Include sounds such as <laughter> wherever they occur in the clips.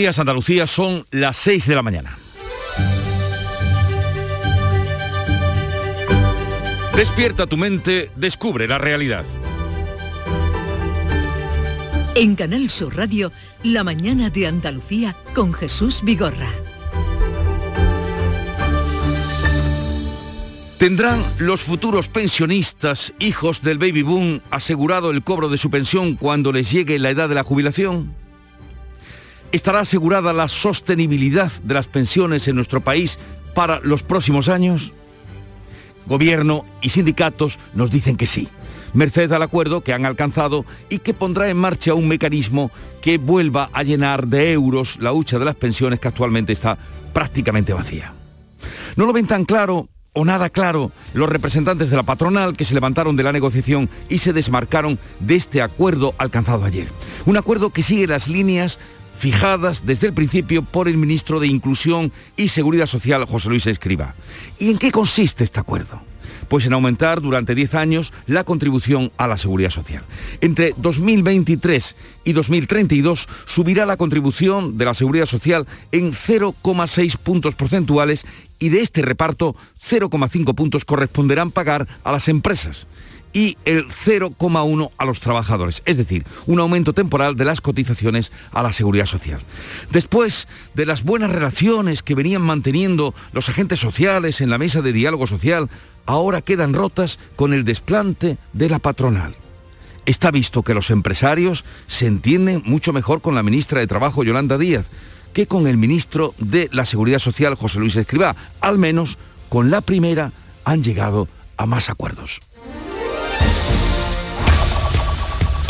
Días Andalucía son las 6 de la mañana. Despierta tu mente, descubre la realidad. En Canal Sur Radio, La mañana de Andalucía con Jesús Vigorra. ¿Tendrán los futuros pensionistas, hijos del baby boom, asegurado el cobro de su pensión cuando les llegue la edad de la jubilación? ¿Estará asegurada la sostenibilidad de las pensiones en nuestro país para los próximos años? Gobierno y sindicatos nos dicen que sí, merced al acuerdo que han alcanzado y que pondrá en marcha un mecanismo que vuelva a llenar de euros la hucha de las pensiones que actualmente está prácticamente vacía. No lo ven tan claro o nada claro los representantes de la patronal que se levantaron de la negociación y se desmarcaron de este acuerdo alcanzado ayer. Un acuerdo que sigue las líneas fijadas desde el principio por el ministro de Inclusión y Seguridad Social, José Luis Escriba. ¿Y en qué consiste este acuerdo? Pues en aumentar durante 10 años la contribución a la seguridad social. Entre 2023 y 2032 subirá la contribución de la seguridad social en 0,6 puntos porcentuales y de este reparto 0,5 puntos corresponderán pagar a las empresas y el 0,1 a los trabajadores, es decir, un aumento temporal de las cotizaciones a la seguridad social. Después de las buenas relaciones que venían manteniendo los agentes sociales en la mesa de diálogo social, ahora quedan rotas con el desplante de la patronal. Está visto que los empresarios se entienden mucho mejor con la ministra de Trabajo, Yolanda Díaz, que con el ministro de la Seguridad Social, José Luis Escribá. Al menos con la primera han llegado a más acuerdos.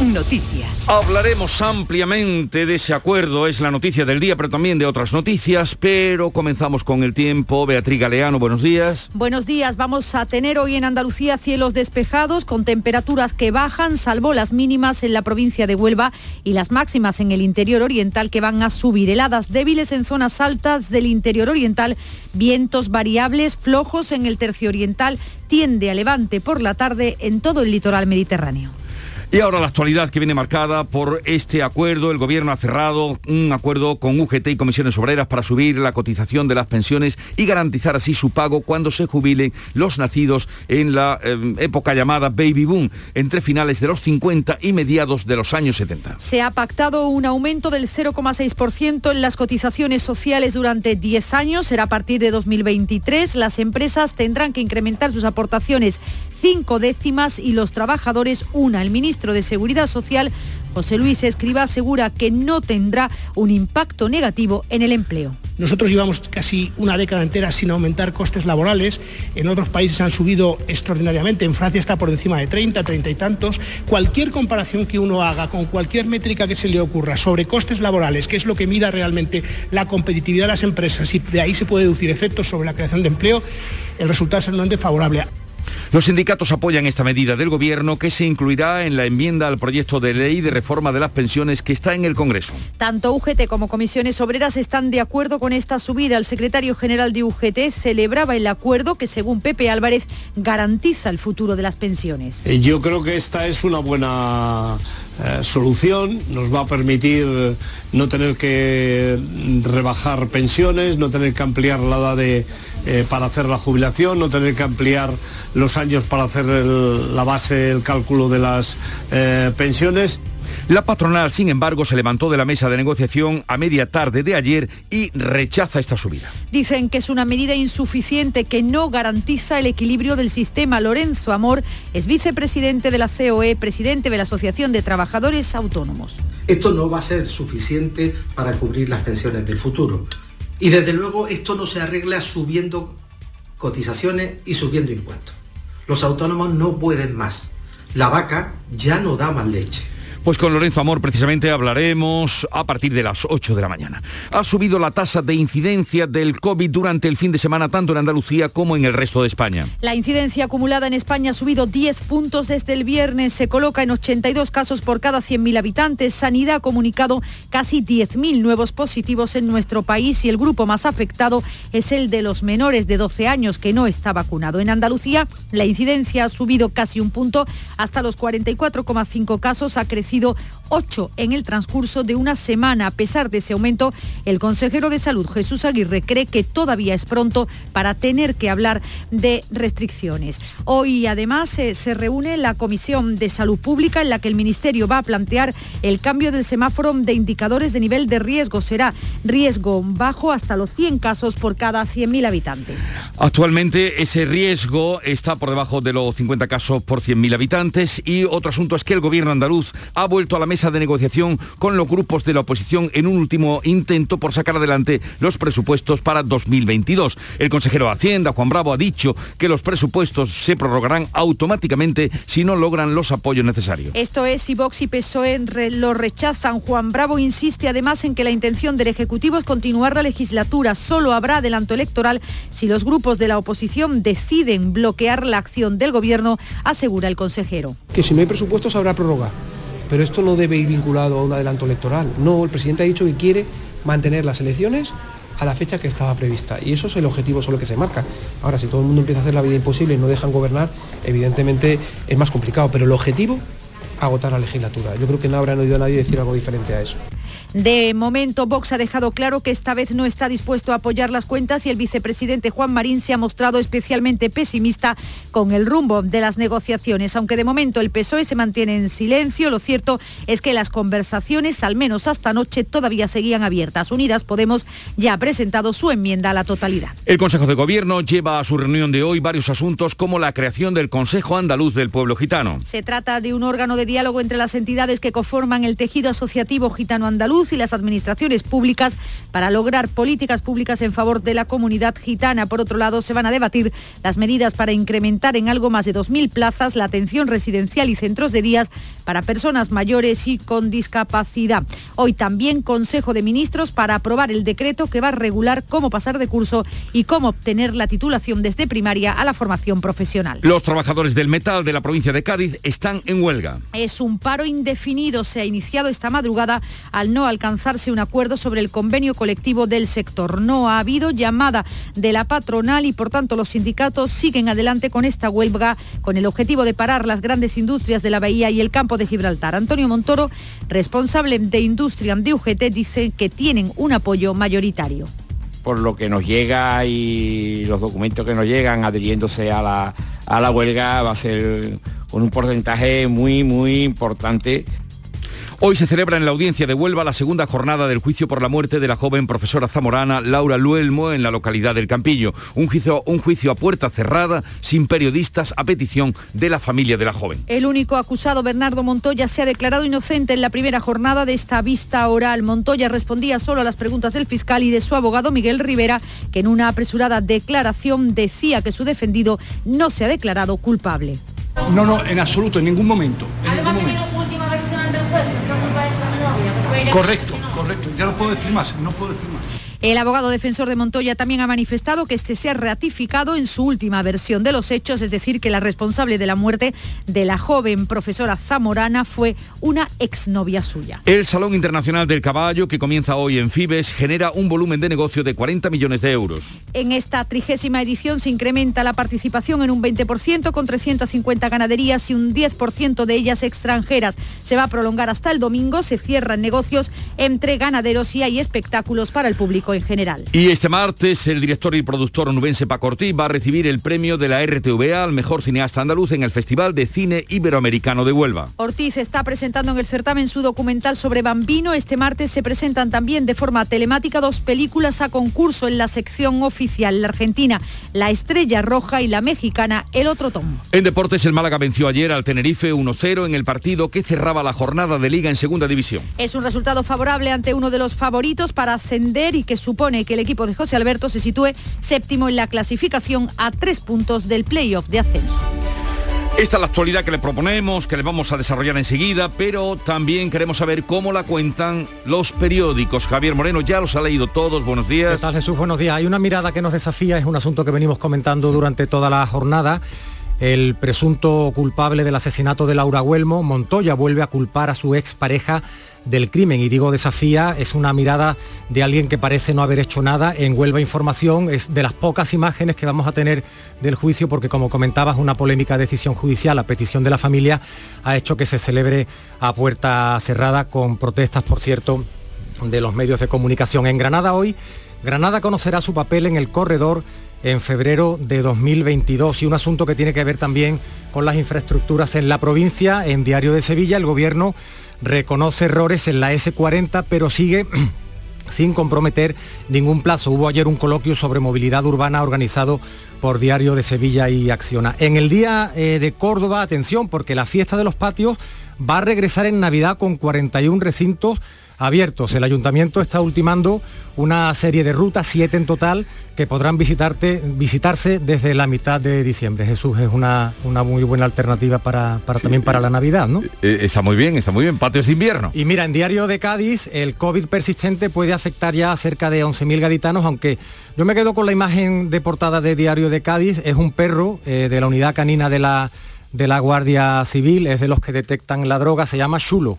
Noticias. Hablaremos ampliamente de ese acuerdo, es la noticia del día, pero también de otras noticias, pero comenzamos con el tiempo. Beatriz Galeano, buenos días. Buenos días, vamos a tener hoy en Andalucía cielos despejados con temperaturas que bajan, salvo las mínimas en la provincia de Huelva y las máximas en el interior oriental que van a subir. Heladas débiles en zonas altas del interior oriental, vientos variables flojos en el tercio oriental, tiende a levante por la tarde en todo el litoral mediterráneo. Y ahora la actualidad que viene marcada por este acuerdo. El gobierno ha cerrado un acuerdo con UGT y comisiones obreras para subir la cotización de las pensiones y garantizar así su pago cuando se jubilen los nacidos en la eh, época llamada baby boom, entre finales de los 50 y mediados de los años 70. Se ha pactado un aumento del 0,6% en las cotizaciones sociales durante 10 años. Será a partir de 2023. Las empresas tendrán que incrementar sus aportaciones cinco décimas y los trabajadores una. El ministro de Seguridad Social, José Luis Escriba, asegura que no tendrá un impacto negativo en el empleo. Nosotros llevamos casi una década entera sin aumentar costes laborales. En otros países han subido extraordinariamente. En Francia está por encima de 30, 30 y tantos. Cualquier comparación que uno haga con cualquier métrica que se le ocurra sobre costes laborales, que es lo que mida realmente la competitividad de las empresas y de ahí se puede deducir efectos sobre la creación de empleo, el resultado es enormemente favorable. Los sindicatos apoyan esta medida del Gobierno que se incluirá en la enmienda al proyecto de ley de reforma de las pensiones que está en el Congreso. Tanto UGT como comisiones obreras están de acuerdo con esta subida. El secretario general de UGT celebraba el acuerdo que, según Pepe Álvarez, garantiza el futuro de las pensiones. Eh, yo creo que esta es una buena eh, solución, nos va a permitir no tener que rebajar pensiones, no tener que ampliar la edad de, eh, para hacer la jubilación, no tener que ampliar los años para hacer la base, el cálculo de las eh, pensiones. La patronal, sin embargo, se levantó de la mesa de negociación a media tarde de ayer y rechaza esta subida. Dicen que es una medida insuficiente que no garantiza el equilibrio del sistema. Lorenzo Amor es vicepresidente de la COE, presidente de la Asociación de Trabajadores Autónomos. Esto no va a ser suficiente para cubrir las pensiones del futuro. Y desde luego esto no se arregla subiendo cotizaciones y subiendo impuestos. Los autónomos no pueden más. La vaca ya no da más leche. Pues con Lorenzo Amor precisamente hablaremos a partir de las 8 de la mañana. Ha subido la tasa de incidencia del COVID durante el fin de semana tanto en Andalucía como en el resto de España. La incidencia acumulada en España ha subido 10 puntos desde el viernes, se coloca en 82 casos por cada 100.000 habitantes. Sanidad ha comunicado casi 10.000 nuevos positivos en nuestro país y el grupo más afectado es el de los menores de 12 años que no está vacunado. En Andalucía la incidencia ha subido casi un punto hasta los 44,5 casos, ha crecido sido 8 en el transcurso de una semana. A pesar de ese aumento, el consejero de Salud, Jesús Aguirre, cree que todavía es pronto para tener que hablar de restricciones. Hoy, además, eh, se reúne la Comisión de Salud Pública en la que el Ministerio va a plantear el cambio del semáforo de indicadores de nivel de riesgo. Será riesgo bajo hasta los 100 casos por cada 100.000 habitantes. Actualmente ese riesgo está por debajo de los 50 casos por 100.000 habitantes y otro asunto es que el gobierno andaluz ha vuelto a la mesa de negociación con los grupos de la oposición en un último intento por sacar adelante los presupuestos para 2022. El consejero de Hacienda, Juan Bravo, ha dicho que los presupuestos se prorrogarán automáticamente si no logran los apoyos necesarios. Esto es si Vox y PSOE lo rechazan. Juan Bravo insiste además en que la intención del Ejecutivo es continuar la legislatura. Solo habrá adelanto electoral si los grupos de la oposición deciden bloquear la acción del Gobierno, asegura el consejero. Que si no hay presupuestos habrá prórroga pero esto no debe ir vinculado a un adelanto electoral. No, el presidente ha dicho que quiere mantener las elecciones a la fecha que estaba prevista. Y eso es el objetivo solo que se marca. Ahora, si todo el mundo empieza a hacer la vida imposible y no dejan gobernar, evidentemente es más complicado. Pero el objetivo, agotar la legislatura. Yo creo que no habrán oído a nadie decir algo diferente a eso. De momento, Vox ha dejado claro que esta vez no está dispuesto a apoyar las cuentas y el vicepresidente Juan Marín se ha mostrado especialmente pesimista con el rumbo de las negociaciones. Aunque de momento el PSOE se mantiene en silencio, lo cierto es que las conversaciones, al menos hasta anoche, todavía seguían abiertas. Unidas Podemos ya ha presentado su enmienda a la totalidad. El Consejo de Gobierno lleva a su reunión de hoy varios asuntos como la creación del Consejo Andaluz del Pueblo Gitano. Se trata de un órgano de diálogo entre las entidades que conforman el tejido asociativo gitano andaluz y las administraciones públicas para lograr políticas públicas en favor de la comunidad gitana. Por otro lado, se van a debatir las medidas para incrementar en algo más de 2.000 plazas la atención residencial y centros de días para personas mayores y con discapacidad. Hoy también Consejo de Ministros para aprobar el decreto que va a regular cómo pasar de curso y cómo obtener la titulación desde primaria a la formación profesional. Los trabajadores del metal de la provincia de Cádiz están en huelga. Es un paro indefinido. Se ha iniciado esta madrugada al no alcanzarse un acuerdo sobre el convenio colectivo del sector. No ha habido llamada de la patronal y por tanto los sindicatos siguen adelante con esta huelga con el objetivo de parar las grandes industrias de la bahía y el campo de Gibraltar. Antonio Montoro, responsable de industria de UGT, dice que tienen un apoyo mayoritario por lo que nos llega y los documentos que nos llegan adhiriéndose a la, a la huelga va a ser con un porcentaje muy, muy importante Hoy se celebra en la audiencia de Huelva la segunda jornada del juicio por la muerte de la joven profesora zamorana Laura Luelmo en la localidad del Campillo. Un juicio, un juicio a puerta cerrada, sin periodistas, a petición de la familia de la joven. El único acusado, Bernardo Montoya, se ha declarado inocente en la primera jornada de esta vista oral. Montoya respondía solo a las preguntas del fiscal y de su abogado Miguel Rivera, que en una apresurada declaración decía que su defendido no se ha declarado culpable. No, no, en absoluto, en ningún momento. En ningún momento. Correcto, correcto. Ya no puedo decir más, no puedo decir más. El abogado defensor de Montoya también ha manifestado que este se ha ratificado en su última versión de los hechos, es decir, que la responsable de la muerte de la joven profesora zamorana fue una exnovia suya. El Salón Internacional del Caballo, que comienza hoy en Fibes, genera un volumen de negocio de 40 millones de euros. En esta trigésima edición se incrementa la participación en un 20% con 350 ganaderías y un 10% de ellas extranjeras. Se va a prolongar hasta el domingo, se cierran negocios entre ganaderos y hay espectáculos para el público en general. Y este martes el director y productor onubense Paco Ortiz va a recibir el premio de la RTVA al mejor cineasta andaluz en el Festival de Cine Iberoamericano de Huelva. Ortiz está presentando en el certamen su documental sobre Bambino. Este martes se presentan también de forma telemática dos películas a concurso en la sección oficial, la argentina La Estrella Roja y la mexicana El Otro Tomo. En deportes el Málaga venció ayer al Tenerife 1-0 en el partido que cerraba la jornada de liga en segunda división. Es un resultado favorable ante uno de los favoritos para ascender y que supone que el equipo de José Alberto se sitúe séptimo en la clasificación a tres puntos del playoff de ascenso. Esta es la actualidad que le proponemos, que le vamos a desarrollar enseguida, pero también queremos saber cómo la cuentan los periódicos. Javier Moreno ya los ha leído todos, buenos días. ¿Qué tal Jesús? Buenos días. Hay una mirada que nos desafía, es un asunto que venimos comentando durante toda la jornada. El presunto culpable del asesinato de Laura Huelmo, Montoya, vuelve a culpar a su expareja del crimen. Y digo desafía, es una mirada de alguien que parece no haber hecho nada. En Huelva Información es de las pocas imágenes que vamos a tener del juicio, porque como comentabas, una polémica decisión judicial a petición de la familia ha hecho que se celebre a puerta cerrada con protestas, por cierto, de los medios de comunicación. En Granada hoy, Granada conocerá su papel en el corredor en febrero de 2022 y un asunto que tiene que ver también con las infraestructuras en la provincia. En Diario de Sevilla el gobierno reconoce errores en la S40 pero sigue <clears throat> sin comprometer ningún plazo. Hubo ayer un coloquio sobre movilidad urbana organizado por Diario de Sevilla y Acciona. En el día eh, de Córdoba, atención, porque la fiesta de los patios va a regresar en Navidad con 41 recintos abiertos. El ayuntamiento está ultimando una serie de rutas, siete en total, que podrán visitarte, visitarse desde la mitad de diciembre. Jesús es una, una muy buena alternativa para, para también para la Navidad, ¿no? Eh, está muy bien, está muy bien, patios de invierno. Y mira, en Diario de Cádiz, el COVID persistente puede afectar ya a cerca de 11.000 gaditanos, aunque yo me quedo con la imagen de portada de Diario de Cádiz, es un perro eh, de la unidad canina de la, de la Guardia Civil, es de los que detectan la droga, se llama Chulo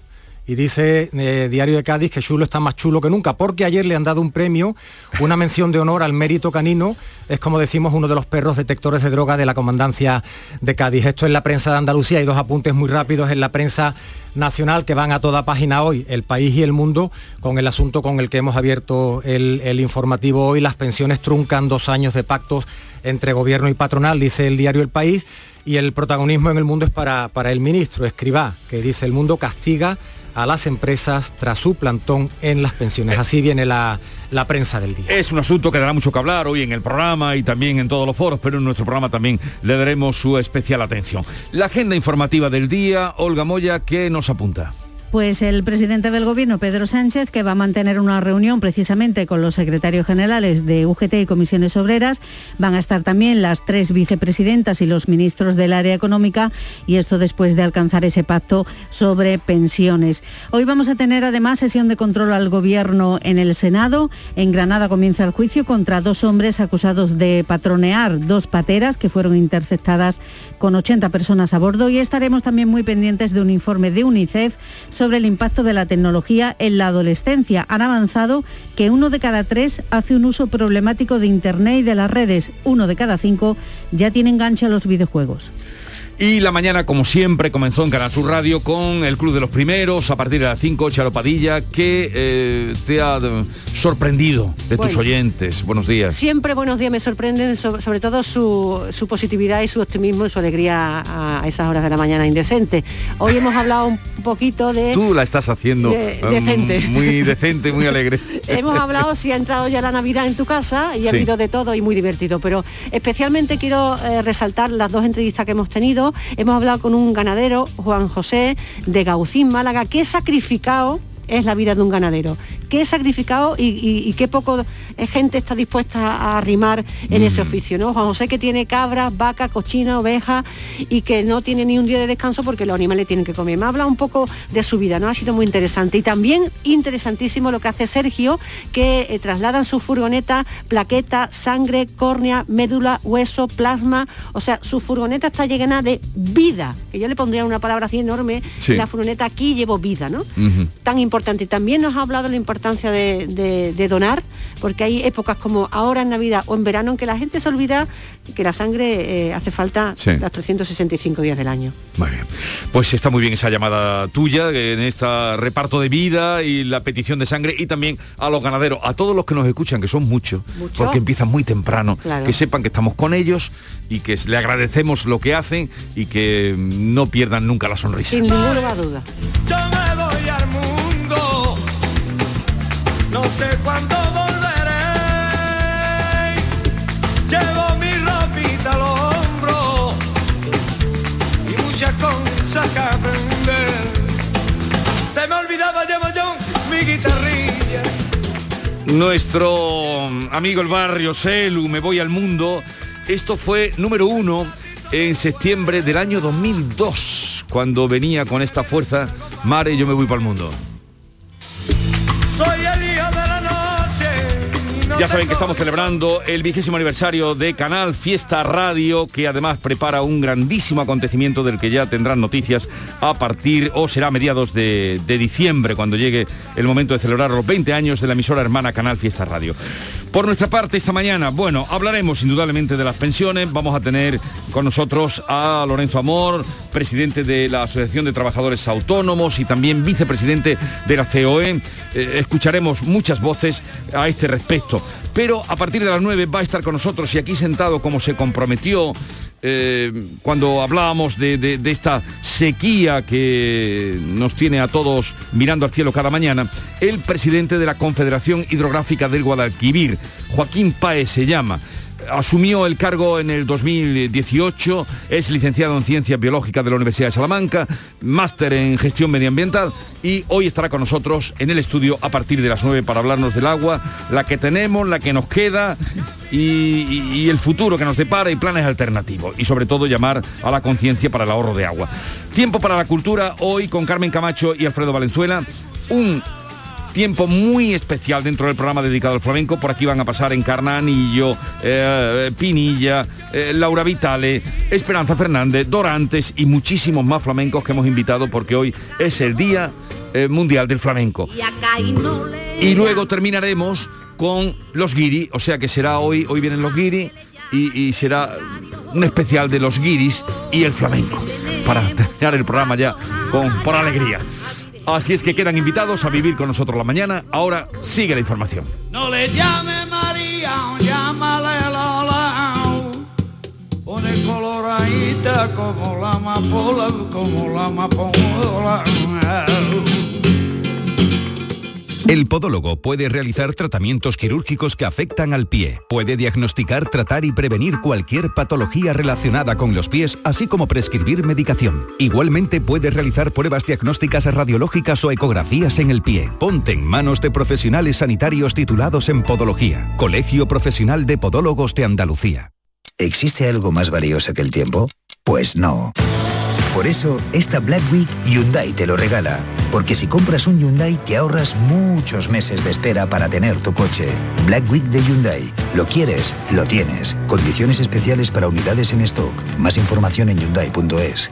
y dice eh, Diario de Cádiz que Chulo está más chulo que nunca, porque ayer le han dado un premio, una mención de honor al mérito canino, es como decimos uno de los perros detectores de droga de la Comandancia de Cádiz. Esto es la prensa de Andalucía, hay dos apuntes muy rápidos en la prensa nacional que van a toda página hoy, El País y El Mundo, con el asunto con el que hemos abierto el, informativo hoy, las pensiones truncan dos años de pactos entre gobierno y patronal, dice el diario El País, y el protagonismo en el mundo es para, para el ministro Escribá, que dice el mundo castiga a las empresas tras su plantón en las pensiones. Así viene la, la prensa del día. Es un asunto que dará mucho que hablar hoy en el programa y también en todos los foros, pero en nuestro programa también le daremos su especial atención. La agenda informativa del día, Olga Moya, ¿qué nos apunta? Pues el presidente del Gobierno, Pedro Sánchez, que va a mantener una reunión precisamente con los secretarios generales de UGT y comisiones obreras, van a estar también las tres vicepresidentas y los ministros del área económica y esto después de alcanzar ese pacto sobre pensiones. Hoy vamos a tener además sesión de control al Gobierno en el Senado. En Granada comienza el juicio contra dos hombres acusados de patronear dos pateras que fueron interceptadas con 80 personas a bordo y estaremos también muy pendientes de un informe de UNICEF sobre el impacto de la tecnología en la adolescencia. Han avanzado que uno de cada tres hace un uso problemático de Internet y de las redes. Uno de cada cinco ya tiene enganche a los videojuegos. Y la mañana, como siempre, comenzó en Canal Sur Radio con el Club de los Primeros, a partir de las 5, Charo Padilla, que eh, te ha sorprendido de tus oyentes. Buenos días. Siempre buenos días me sorprenden, so- sobre todo su, su positividad y su optimismo y su alegría a, a esas horas de la mañana indecente. Hoy hemos hablado un poquito de... Tú la estás haciendo De- mm, decente. muy decente, muy alegre. <laughs> Hemos hablado si ha entrado ya la Navidad en tu casa y ha habido de todo y muy divertido, pero especialmente quiero eh, resaltar las dos entrevistas que hemos tenido. Hemos hablado con un ganadero, Juan José, de Gaucín, Málaga, que sacrificado es la vida de un ganadero. Qué sacrificado y, y- y qué poco eh, gente está dispuesta a arrimar en ese oficio, ¿no? Juan José que tiene cabras, vacas, cochinas, ovejas y que no tiene ni un día de descanso porque los animales tienen que comer. Me habla un poco de su vida, ¿no? Ha sido muy interesante. Y también interesantísimo lo que hace Sergio, que eh, traslada en su furgoneta plaqueta, sangre, córnea, médula, hueso, plasma. O sea, su furgoneta está llena de vida. Que yo le pondría una palabra así enorme. Sí. La furgoneta aquí llevo vida, ¿no? Tan importante. Y también nos ha hablado de la importancia de, de- de donar, porque hay épocas como ahora en Navidad o en verano en que la gente se olvida que la sangre eh, hace falta Sí. los 365 días del año. Muy bien. Pues está muy bien esa llamada tuya en este reparto de vida y la petición de sangre y también a los ganaderos, a todos los que nos escuchan, que son muchos, Mucho. porque empiezan muy temprano, Claro. que sepan que estamos con ellos y que le agradecemos lo que hacen y que no pierdan nunca la sonrisa. Sin ningún lugar a duda. Yo me voy al mundo, no sé cuándo volveré. Llevo mi ropita al hombro y muchas cosas que aprender. Se me olvidaba, llevo yo mi guitarrilla. Nuestro amigo el barrio Selu, Me voy al mundo, esto fue número uno en septiembre del año 2002, cuando venía con esta fuerza, Mare, yo me voy para el mundo. Ya saben que estamos celebrando el vigésimo aniversario de Canal Fiesta Radio, que además prepara un grandísimo acontecimiento del que ya tendrán noticias a partir o será a mediados de, de diciembre, cuando llegue el momento de celebrar los 20 años de la emisora hermana Canal Fiesta Radio. Por nuestra parte, esta mañana, bueno, hablaremos indudablemente de las pensiones. Vamos a tener con nosotros a Lorenzo Amor, presidente de la Asociación de Trabajadores Autónomos y también vicepresidente de la COE. Eh, escucharemos muchas voces a este respecto. Pero a partir de las 9 va a estar con nosotros y aquí sentado como se comprometió eh, cuando hablábamos de, de- de esta sequía que nos tiene a todos mirando al cielo cada mañana, el presidente de la Confederación Hidrográfica del Guadalquivir, Joaquín Paez se llama. Asumió el cargo en el 2018, es licenciado en Ciencias Biológicas de la Universidad de Salamanca, máster en Gestión Medioambiental y hoy estará con nosotros en el estudio a partir de las 9 para hablarnos del agua, la que tenemos, la que nos queda y, y- el futuro que nos depara y planes alternativos y sobre todo llamar a la conciencia para el ahorro de agua. Tiempo para la cultura hoy con Carmen Camacho y Alfredo Valenzuela. Un tiempo muy especial dentro del programa dedicado al flamenco. Por aquí van a pasar Encarnanillo, eh, Pinilla, eh, Laura Vitale, Esperanza Fernández, Dorantes y muchísimos más flamencos que hemos invitado porque hoy es el Día eh, Mundial del Flamenco. Y luego terminaremos con los guiri, o sea que será hoy, hoy vienen los guiri y, y será un especial de los guiris y el flamenco para terminar el programa ya con por alegría. Así es que quedan invitados a vivir con nosotros la mañana. Ahora sigue la información. No le llame María, llámale Lola. Pone coloradita como la amapola, como la amapola. El podólogo puede realizar tratamientos quirúrgicos que afectan al pie. Puede diagnosticar, tratar y prevenir cualquier patología relacionada con los pies, así como prescribir medicación. Igualmente puede realizar pruebas diagnósticas radiológicas o ecografías en el pie. Ponte en manos de profesionales sanitarios titulados en podología. Colegio Profesional de Podólogos de Andalucía. ¿Existe algo más valioso que el tiempo? Pues no. Por eso, esta Black Week Hyundai te lo regala. Porque si compras un Hyundai te ahorras muchos meses de espera para tener tu coche. Black Week de Hyundai. Lo quieres, lo tienes. Condiciones especiales para unidades en stock. Más información en hyundai.es.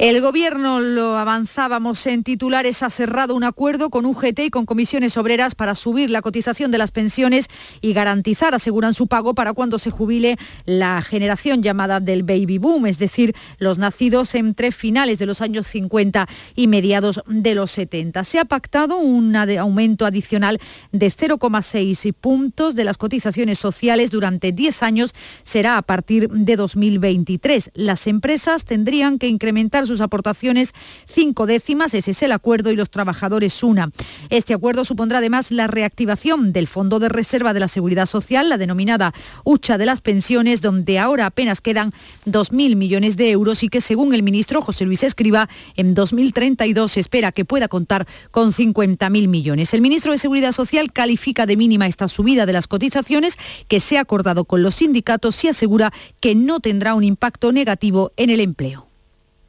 El gobierno, lo avanzábamos en titulares, ha cerrado un acuerdo con UGT y con comisiones obreras para subir la cotización de las pensiones y garantizar, aseguran su pago para cuando se jubile la generación llamada del baby boom, es decir, los nacidos entre finales de los años 50 y mediados de los 70. Se ha pactado un aumento adicional de 0,6 puntos de las cotizaciones sociales durante 10 años, será a partir de 2023. Las empresas tendrían que incrementar sus aportaciones cinco décimas, ese es el acuerdo, y los trabajadores una. Este acuerdo supondrá además la reactivación del Fondo de Reserva de la Seguridad Social, la denominada hucha de las pensiones, donde ahora apenas quedan 2.000 millones de euros y que según el ministro José Luis Escriba, en 2032 se espera que pueda contar con 50.000 millones. El ministro de Seguridad Social califica de mínima esta subida de las cotizaciones que se ha acordado con los sindicatos y asegura que no tendrá un impacto negativo en el empleo.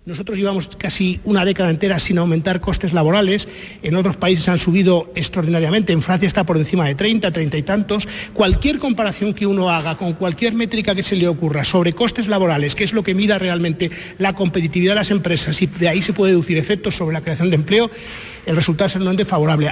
Nosotros llevamos casi una década entera sin aumentar costes laborales. En otros países han subido extraordinariamente. En Francia está por encima de 30, 30 y tantos. Cualquier comparación que uno haga con cualquier métrica que se le ocurra sobre costes laborales, que es lo que mida realmente la competitividad de las empresas y de ahí se puede deducir efectos sobre la creación de empleo, el resultado es enormemente favorable.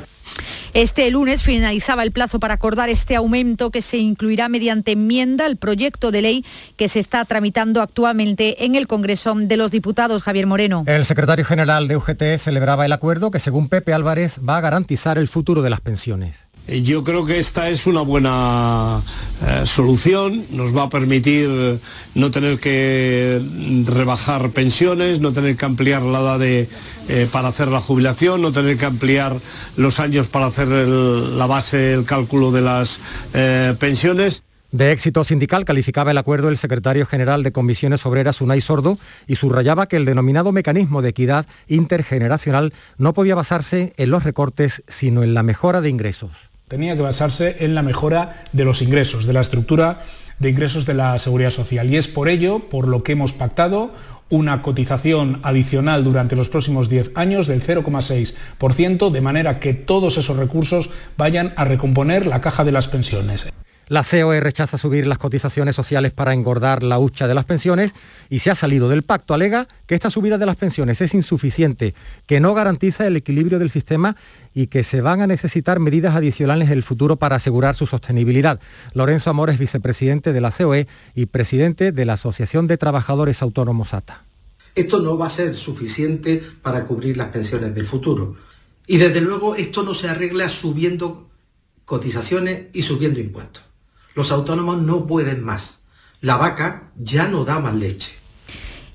Este lunes finalizaba el plazo para acordar este aumento que se incluirá mediante enmienda al proyecto de ley que se está tramitando actualmente en el Congreso de los Diputados, Javier Moreno. El secretario general de UGT celebraba el acuerdo que según Pepe Álvarez va a garantizar el futuro de las pensiones. Eh, Yo creo que esta es una buena eh, solución, nos va a permitir no tener que rebajar pensiones, no tener que ampliar la edad de, eh, para hacer la jubilación, no tener que ampliar los años para hacer la base, el cálculo de las eh, pensiones. De éxito sindical calificaba el acuerdo el secretario general de Comisiones Obreras, Unai Sordo, y subrayaba que el denominado mecanismo de equidad intergeneracional no podía basarse en los recortes, sino en la mejora de ingresos. Tenía que basarse en la mejora de los ingresos, de la estructura de ingresos de la seguridad social. Y es por ello, por lo que hemos pactado, una cotización adicional durante los próximos 10 años del 0,6%, de manera que todos esos recursos vayan a recomponer la caja de las pensiones. La COE rechaza subir las cotizaciones sociales para engordar la hucha de las pensiones y se ha salido del pacto. Alega que esta subida de las pensiones es insuficiente, que no garantiza el equilibrio del sistema y que se van a necesitar medidas adicionales en el futuro para asegurar su sostenibilidad. Lorenzo Amores, vicepresidente de la COE y presidente de la Asociación de Trabajadores Autónomos ATA. Esto no va a ser suficiente para cubrir las pensiones del futuro. Y desde luego esto no se arregla subiendo cotizaciones y subiendo impuestos. Los autónomos no pueden más. La vaca ya no da más leche.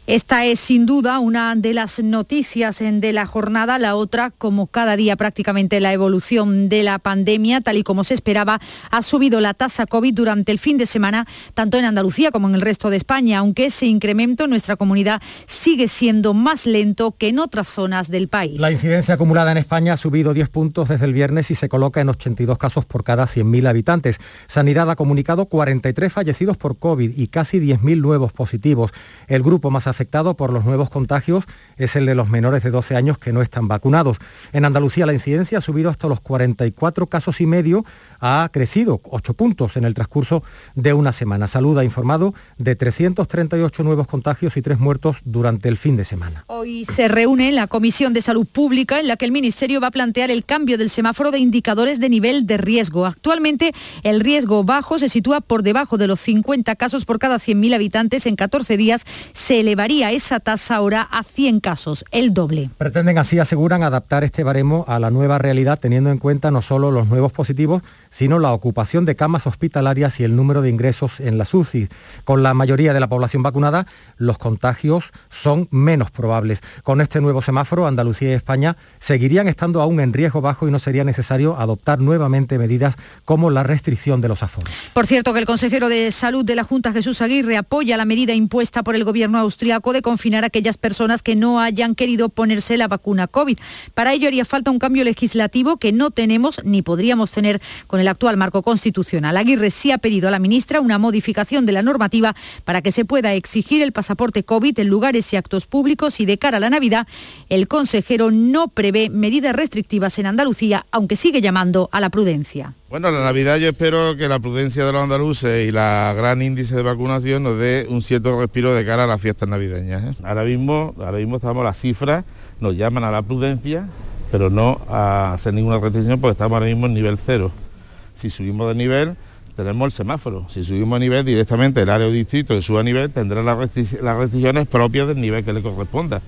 Esta es sin duda una de las noticias de la jornada, la otra, como cada día prácticamente la evolución de la pandemia, tal y como se esperaba, ha subido la tasa COVID durante el fin de semana, tanto en Andalucía como en el resto de España, aunque ese incremento en nuestra comunidad sigue siendo más lento que en otras zonas del país. La incidencia acumulada en España ha subido 10 puntos desde el viernes y se coloca en 82 casos por cada 100.000 habitantes. Sanidad ha comunicado 43 fallecidos por COVID y casi 10.000 nuevos positivos. El grupo más afectado por los nuevos contagios es el de los menores de 12 años que no están vacunados. En Andalucía la incidencia ha subido hasta los 44 casos y medio, ha crecido 8 puntos en el transcurso de una semana. Salud ha informado de 338 nuevos contagios y 3 muertos durante el fin de semana. Hoy se reúne la Comisión de Salud Pública en la que el Ministerio va a plantear el cambio del semáforo de indicadores de nivel de riesgo. Actualmente el riesgo bajo se sitúa por debajo de los 50 casos por cada 100.000 habitantes. En 14 días se elevaría esa tasa ahora a 100 casos, el doble. Pretenden así, aseguran, adaptar este baremo a la nueva realidad teniendo en cuenta no solo los nuevos positivos, sino la ocupación de camas hospitalarias y el número de ingresos en las UCI. Con la mayoría de la población vacunada, los contagios son menos probables. Con este nuevo semáforo, Andalucía y España seguirían estando aún en riesgo bajo y no sería necesario adoptar nuevamente medidas como la restricción de los aforos. Por cierto, que el consejero de Salud de la Junta, Jesús Aguirre, apoya la medida impuesta por el gobierno austriaco de confinar a aquellas personas que no hayan querido ponerse la vacuna COVID. Para ello haría falta un cambio legislativo que no tenemos ni podríamos tener con el actual marco constitucional. Aguirre sí ha pedido a la ministra una modificación de la normativa para que se pueda exigir el pasaporte COVID en lugares y actos públicos y de cara a la Navidad, el consejero no prevé medidas restrictivas en Andalucía, aunque sigue llamando a la prudencia. Bueno, la Navidad yo espero que la prudencia de los andaluces y la gran índice de vacunación nos dé un cierto respiro de cara a las fiestas navideñas. ¿Eh? Ahora mismo, ahora mismo estamos las cifras, nos llaman a la prudencia, pero no a hacer ninguna restricción porque estamos ahora mismo en nivel cero. Si subimos de nivel, tenemos el semáforo. Si subimos de nivel directamente el área o distrito que suba a nivel, tendrá las restricciones propias del nivel que le corresponda.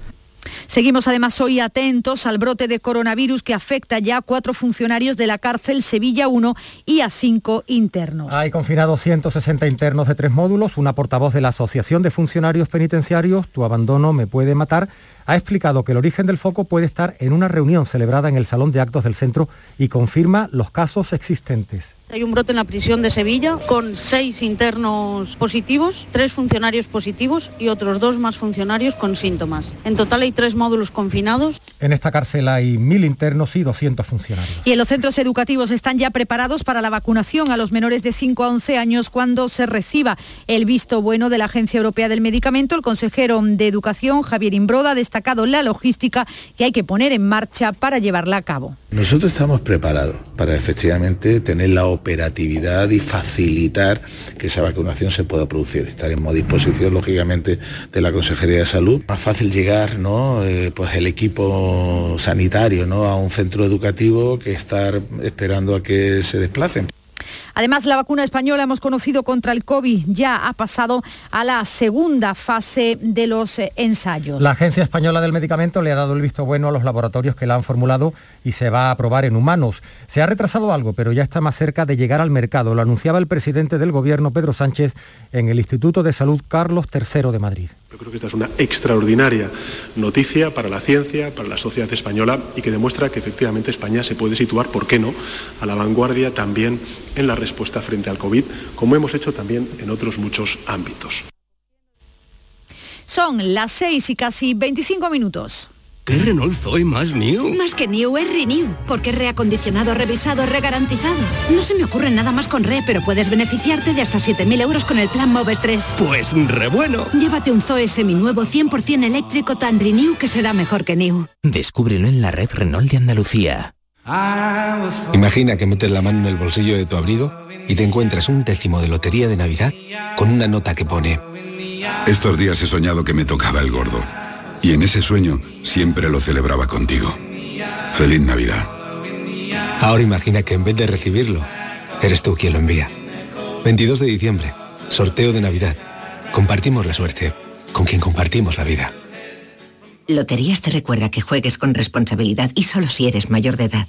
Seguimos además hoy atentos al brote de coronavirus que afecta ya a cuatro funcionarios de la cárcel Sevilla 1 y a cinco internos. Hay confinados 160 internos de tres módulos. Una portavoz de la Asociación de Funcionarios Penitenciarios, Tu abandono me puede matar, ha explicado que el origen del foco puede estar en una reunión celebrada en el Salón de Actos del Centro y confirma los casos existentes. Hay un brote en la prisión de Sevilla con seis internos positivos, tres funcionarios positivos y otros dos más funcionarios con síntomas. En total hay tres módulos confinados. En esta cárcel hay mil internos y 200 funcionarios. Y en los centros educativos están ya preparados para la vacunación a los menores de 5 a 11 años cuando se reciba el visto bueno de la Agencia Europea del Medicamento. El consejero de Educación, Javier Imbroda, ha destacado la logística que hay que poner en marcha para llevarla a cabo. Nosotros estamos preparados para efectivamente tener la operatividad y facilitar que esa vacunación se pueda producir. Estaremos a disposición, lógicamente, de la Consejería de Salud. Más fácil llegar, ¿no? Eh, pues el equipo sanitario, ¿no? A un centro educativo que estar esperando a que se desplacen. Además, la vacuna española hemos conocido contra el COVID ya ha pasado a la segunda fase de los eh, ensayos. La Agencia Española del Medicamento le ha dado el visto bueno a los laboratorios que la han formulado y se va a probar en humanos. Se ha retrasado algo, pero ya está más cerca de llegar al mercado. Lo anunciaba el presidente del Gobierno, Pedro Sánchez, en el Instituto de Salud Carlos III de Madrid. Yo creo que esta es una extraordinaria noticia para la ciencia, para la sociedad española y que demuestra que efectivamente España se puede situar, ¿por qué no?, a la vanguardia también en la respuesta frente al COVID, como hemos hecho también en otros muchos ámbitos. Son las 6 y casi 25 minutos. ¿Qué Renault Zoe más new? Más que new es renew, porque es reacondicionado, revisado, regarantizado. No se me ocurre nada más con re, pero puedes beneficiarte de hasta 7.000 euros con el plan Moves 3. Pues re bueno. Llévate un Zoe seminuevo 100% eléctrico tan renew que será mejor que new. Descúbrelo en la red Renault de Andalucía. Imagina que metes la mano en el bolsillo de tu abrigo y te encuentras un décimo de lotería de Navidad con una nota que pone... Estos días he soñado que me tocaba el gordo. Y en ese sueño siempre lo celebraba contigo. Feliz Navidad. Ahora imagina que en vez de recibirlo, eres tú quien lo envía. 22 de diciembre, sorteo de Navidad. Compartimos la suerte con quien compartimos la vida. Loterías te recuerda que juegues con responsabilidad y solo si eres mayor de edad.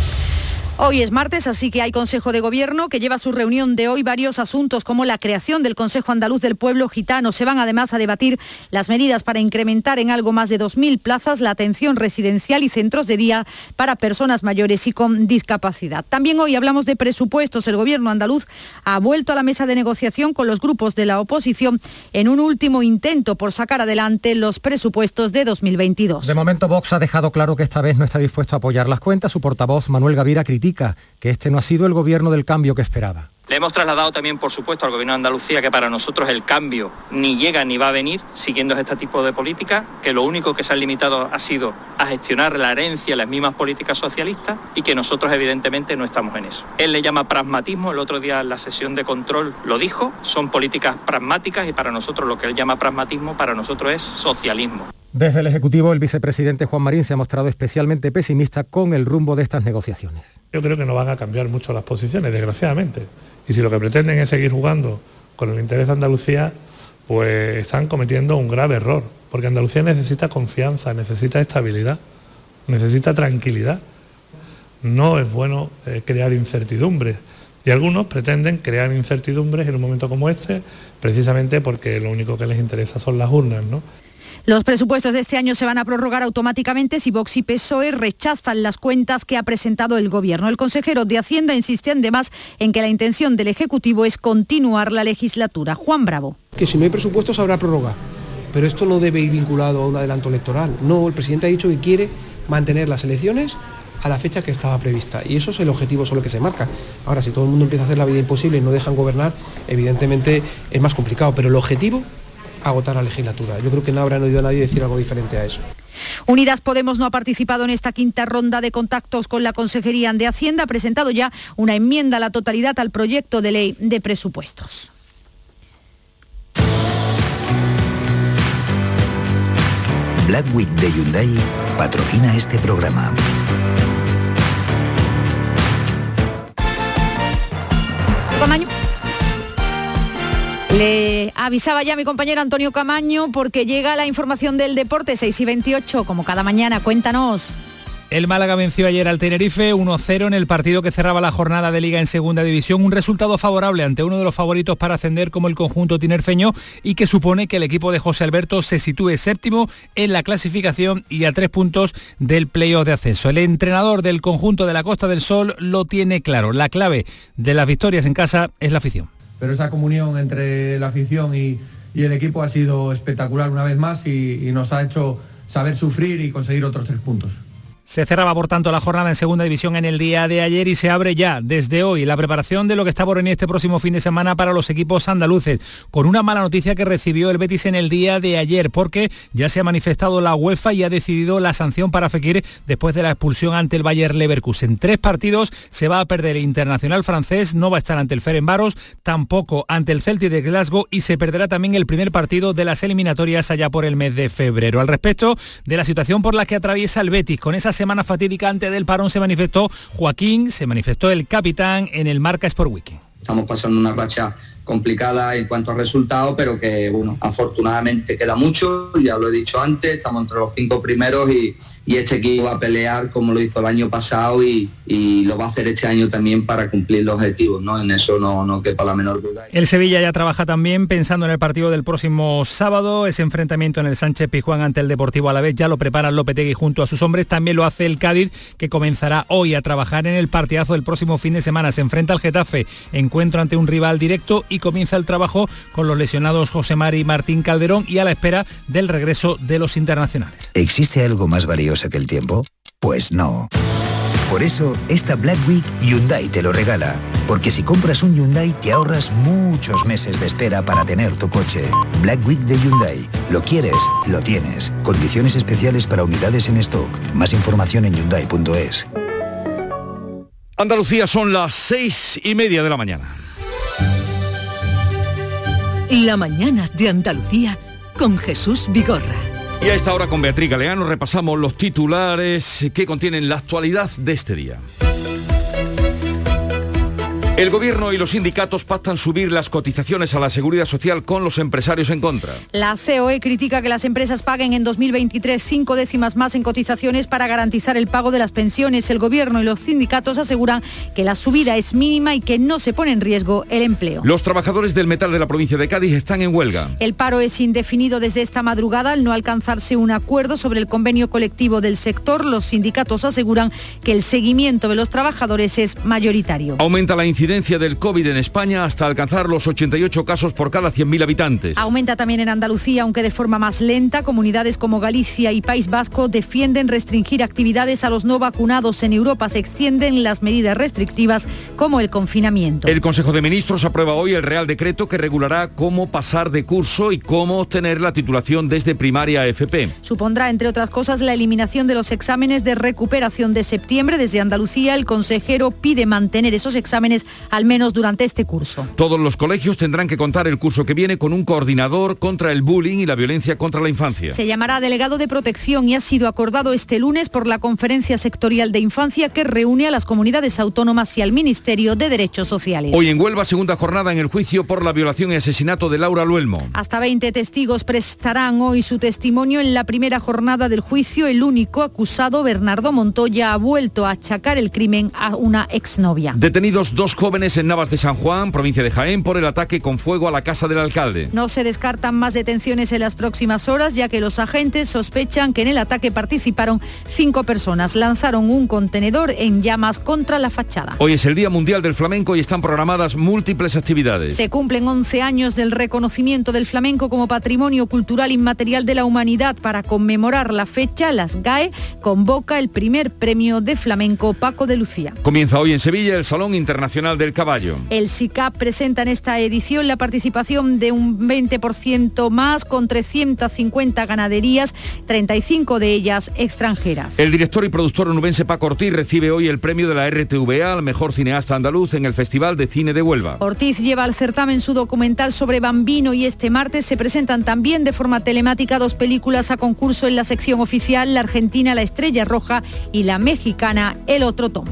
Hoy es martes, así que hay Consejo de Gobierno que lleva a su reunión de hoy varios asuntos como la creación del Consejo Andaluz del Pueblo Gitano. Se van además a debatir las medidas para incrementar en algo más de 2.000 plazas la atención residencial y centros de día para personas mayores y con discapacidad. También hoy hablamos de presupuestos. El Gobierno andaluz ha vuelto a la mesa de negociación con los grupos de la oposición en un último intento por sacar adelante los presupuestos de 2022. De momento Vox ha dejado claro que esta vez no está dispuesto a apoyar las cuentas. Su portavoz Manuel Gavira critica que este no ha sido el gobierno del cambio que esperaba. Le hemos trasladado también, por supuesto, al Gobierno de Andalucía que para nosotros el cambio ni llega ni va a venir siguiendo este tipo de políticas, que lo único que se han limitado ha sido a gestionar la herencia, las mismas políticas socialistas y que nosotros evidentemente no estamos en eso. Él le llama pragmatismo, el otro día en la sesión de control lo dijo, son políticas pragmáticas y para nosotros lo que él llama pragmatismo para nosotros es socialismo. Desde el Ejecutivo, el vicepresidente Juan Marín se ha mostrado especialmente pesimista con el rumbo de estas negociaciones. Yo creo que no van a cambiar mucho las posiciones, desgraciadamente. Y si lo que pretenden es seguir jugando con el interés de Andalucía, pues están cometiendo un grave error, porque Andalucía necesita confianza, necesita estabilidad, necesita tranquilidad. No es bueno eh, crear incertidumbres. Y algunos pretenden crear incertidumbres en un momento como este, precisamente porque lo único que les interesa son las urnas, ¿no? Los presupuestos de este año se van a prorrogar automáticamente si Vox y PSOE rechazan las cuentas que ha presentado el Gobierno. El consejero de Hacienda insiste además en que la intención del Ejecutivo es continuar la legislatura. Juan Bravo. Que si no hay presupuestos habrá prórroga, pero esto no debe ir vinculado a un adelanto electoral. No, el presidente ha dicho que quiere mantener las elecciones a la fecha que estaba prevista. Y eso es el objetivo solo que se marca. Ahora, si todo el mundo empieza a hacer la vida imposible y no dejan gobernar, evidentemente es más complicado. Pero el objetivo agotar la legislatura. Yo creo que no habrán oído a nadie decir algo diferente a eso. Unidas Podemos no ha participado en esta quinta ronda de contactos con la Consejería de Hacienda. Ha presentado ya una enmienda a la totalidad al proyecto de ley de presupuestos. Black Week de Hyundai patrocina este programa. Le avisaba ya mi compañero Antonio Camaño porque llega la información del deporte 6 y 28, como cada mañana. Cuéntanos. El Málaga venció ayer al Tenerife 1-0 en el partido que cerraba la jornada de liga en segunda división, un resultado favorable ante uno de los favoritos para ascender como el conjunto tinerfeño y que supone que el equipo de José Alberto se sitúe séptimo en la clasificación y a tres puntos del playoff de acceso. El entrenador del conjunto de la Costa del Sol lo tiene claro, la clave de las victorias en casa es la afición pero esa comunión entre la afición y, el equipo ha sido espectacular una vez más y nos ha hecho saber sufrir y conseguir otros tres puntos. Se cerraba, por tanto, la jornada en segunda división en el día de ayer y se abre ya desde hoy la preparación de lo que está por venir este próximo fin de semana para los equipos andaluces, con una mala noticia que recibió el Betis en el día de ayer, porque ya se ha manifestado la UEFA y ha decidido la sanción para Fekir después de la expulsión ante el Bayer Leverkusen. Tres partidos se va a perder el internacional francés, no va a estar ante el Ferenbaros, tampoco ante el Celtic de Glasgow y se perderá también el primer partido de las eliminatorias allá por el mes de febrero. Al respecto de la situación por la que atraviesa el Betis, con esa semana fatídica antes del parón se manifestó Joaquín, se manifestó el capitán en el Marca Sport Wiki. Estamos pasando una racha complicada en cuanto a resultados, pero que, bueno, afortunadamente queda mucho, ya lo he dicho antes, estamos entre los cinco primeros y, y este equipo va a pelear como lo hizo el año pasado y, y, lo va a hacer este año también para cumplir los objetivos, ¿no? En eso no, no quepa la menor duda. El Sevilla ya trabaja también pensando en el partido del próximo sábado, ese enfrentamiento en el Sánchez Pizjuán ante el Deportivo a la vez, ya lo prepara Lopetegui junto a sus hombres, también lo hace el Cádiz, que comenzará hoy a trabajar en el partidazo del próximo fin de semana, se enfrenta al Getafe, encuentro ante un rival directo y comienza el trabajo con los lesionados José Mari y Martín Calderón y a la espera del regreso de los internacionales. ¿Existe algo más valioso que el tiempo? Pues no. Por eso, esta Black Week Hyundai te lo regala. Porque si compras un Hyundai te ahorras muchos meses de espera para tener tu coche. Black Week de Hyundai. Lo quieres, lo tienes. Condiciones especiales para unidades en stock. Más información en hyundai.es. Andalucía son las seis y media de la mañana. La mañana de Andalucía con Jesús Vigorra. Y a esta hora con Beatriz Galeano repasamos los titulares que contienen la actualidad de este día. El gobierno y los sindicatos pactan subir las cotizaciones a la seguridad social con los empresarios en contra. La COE critica que las empresas paguen en 2023 cinco décimas más en cotizaciones para garantizar el pago de las pensiones. El gobierno y los sindicatos aseguran que la subida es mínima y que no se pone en riesgo el empleo. Los trabajadores del metal de la provincia de Cádiz están en huelga. El paro es indefinido desde esta madrugada al no alcanzarse un acuerdo sobre el convenio colectivo del sector. Los sindicatos aseguran que el seguimiento de los trabajadores es mayoritario. Aumenta la incidencia del COVID en España hasta alcanzar los 88 casos por cada 100.000 habitantes. Aumenta también en Andalucía, aunque de forma más lenta. Comunidades como Galicia y País Vasco defienden restringir actividades a los no vacunados. En Europa se extienden las medidas restrictivas como el confinamiento. El Consejo de Ministros aprueba hoy el Real Decreto que regulará cómo pasar de curso y cómo obtener la titulación desde primaria a FP. Supondrá, entre otras cosas, la eliminación de los exámenes de recuperación de septiembre. Desde Andalucía, el consejero pide mantener esos exámenes al menos durante este curso. Todos los colegios tendrán que contar el curso que viene con un coordinador contra el bullying y la violencia contra la infancia. Se llamará delegado de protección y ha sido acordado este lunes por la Conferencia Sectorial de Infancia que reúne a las comunidades autónomas y al Ministerio de Derechos Sociales. Hoy en Huelva, segunda jornada en el juicio por la violación y asesinato de Laura Luelmo. Hasta 20 testigos prestarán hoy su testimonio en la primera jornada del juicio. El único acusado, Bernardo Montoya, ha vuelto a achacar el crimen a una exnovia. Detenidos dos jóvenes en Navas de San Juan, provincia de Jaén, por el ataque con fuego a la casa del alcalde. No se descartan más detenciones en las próximas horas, ya que los agentes sospechan que en el ataque participaron cinco personas. Lanzaron un contenedor en llamas contra la fachada. Hoy es el Día Mundial del Flamenco y están programadas múltiples actividades. Se cumplen 11 años del reconocimiento del flamenco como patrimonio cultural inmaterial de la humanidad. Para conmemorar la fecha, las GAE convoca el primer premio de flamenco Paco de Lucía. Comienza hoy en Sevilla el Salón Internacional del Caballo. El SICAP presenta en esta edición la participación de un 20% más con 350 ganaderías, 35 de ellas extranjeras. El director y productor onubense Paco Ortiz recibe hoy el premio de la RTVA al mejor cineasta andaluz en el Festival de Cine de Huelva. Ortiz lleva al certamen su documental sobre Bambino y este martes se presentan también de forma telemática dos películas a concurso en la sección oficial, la argentina La Estrella Roja y la mexicana El Otro Tom.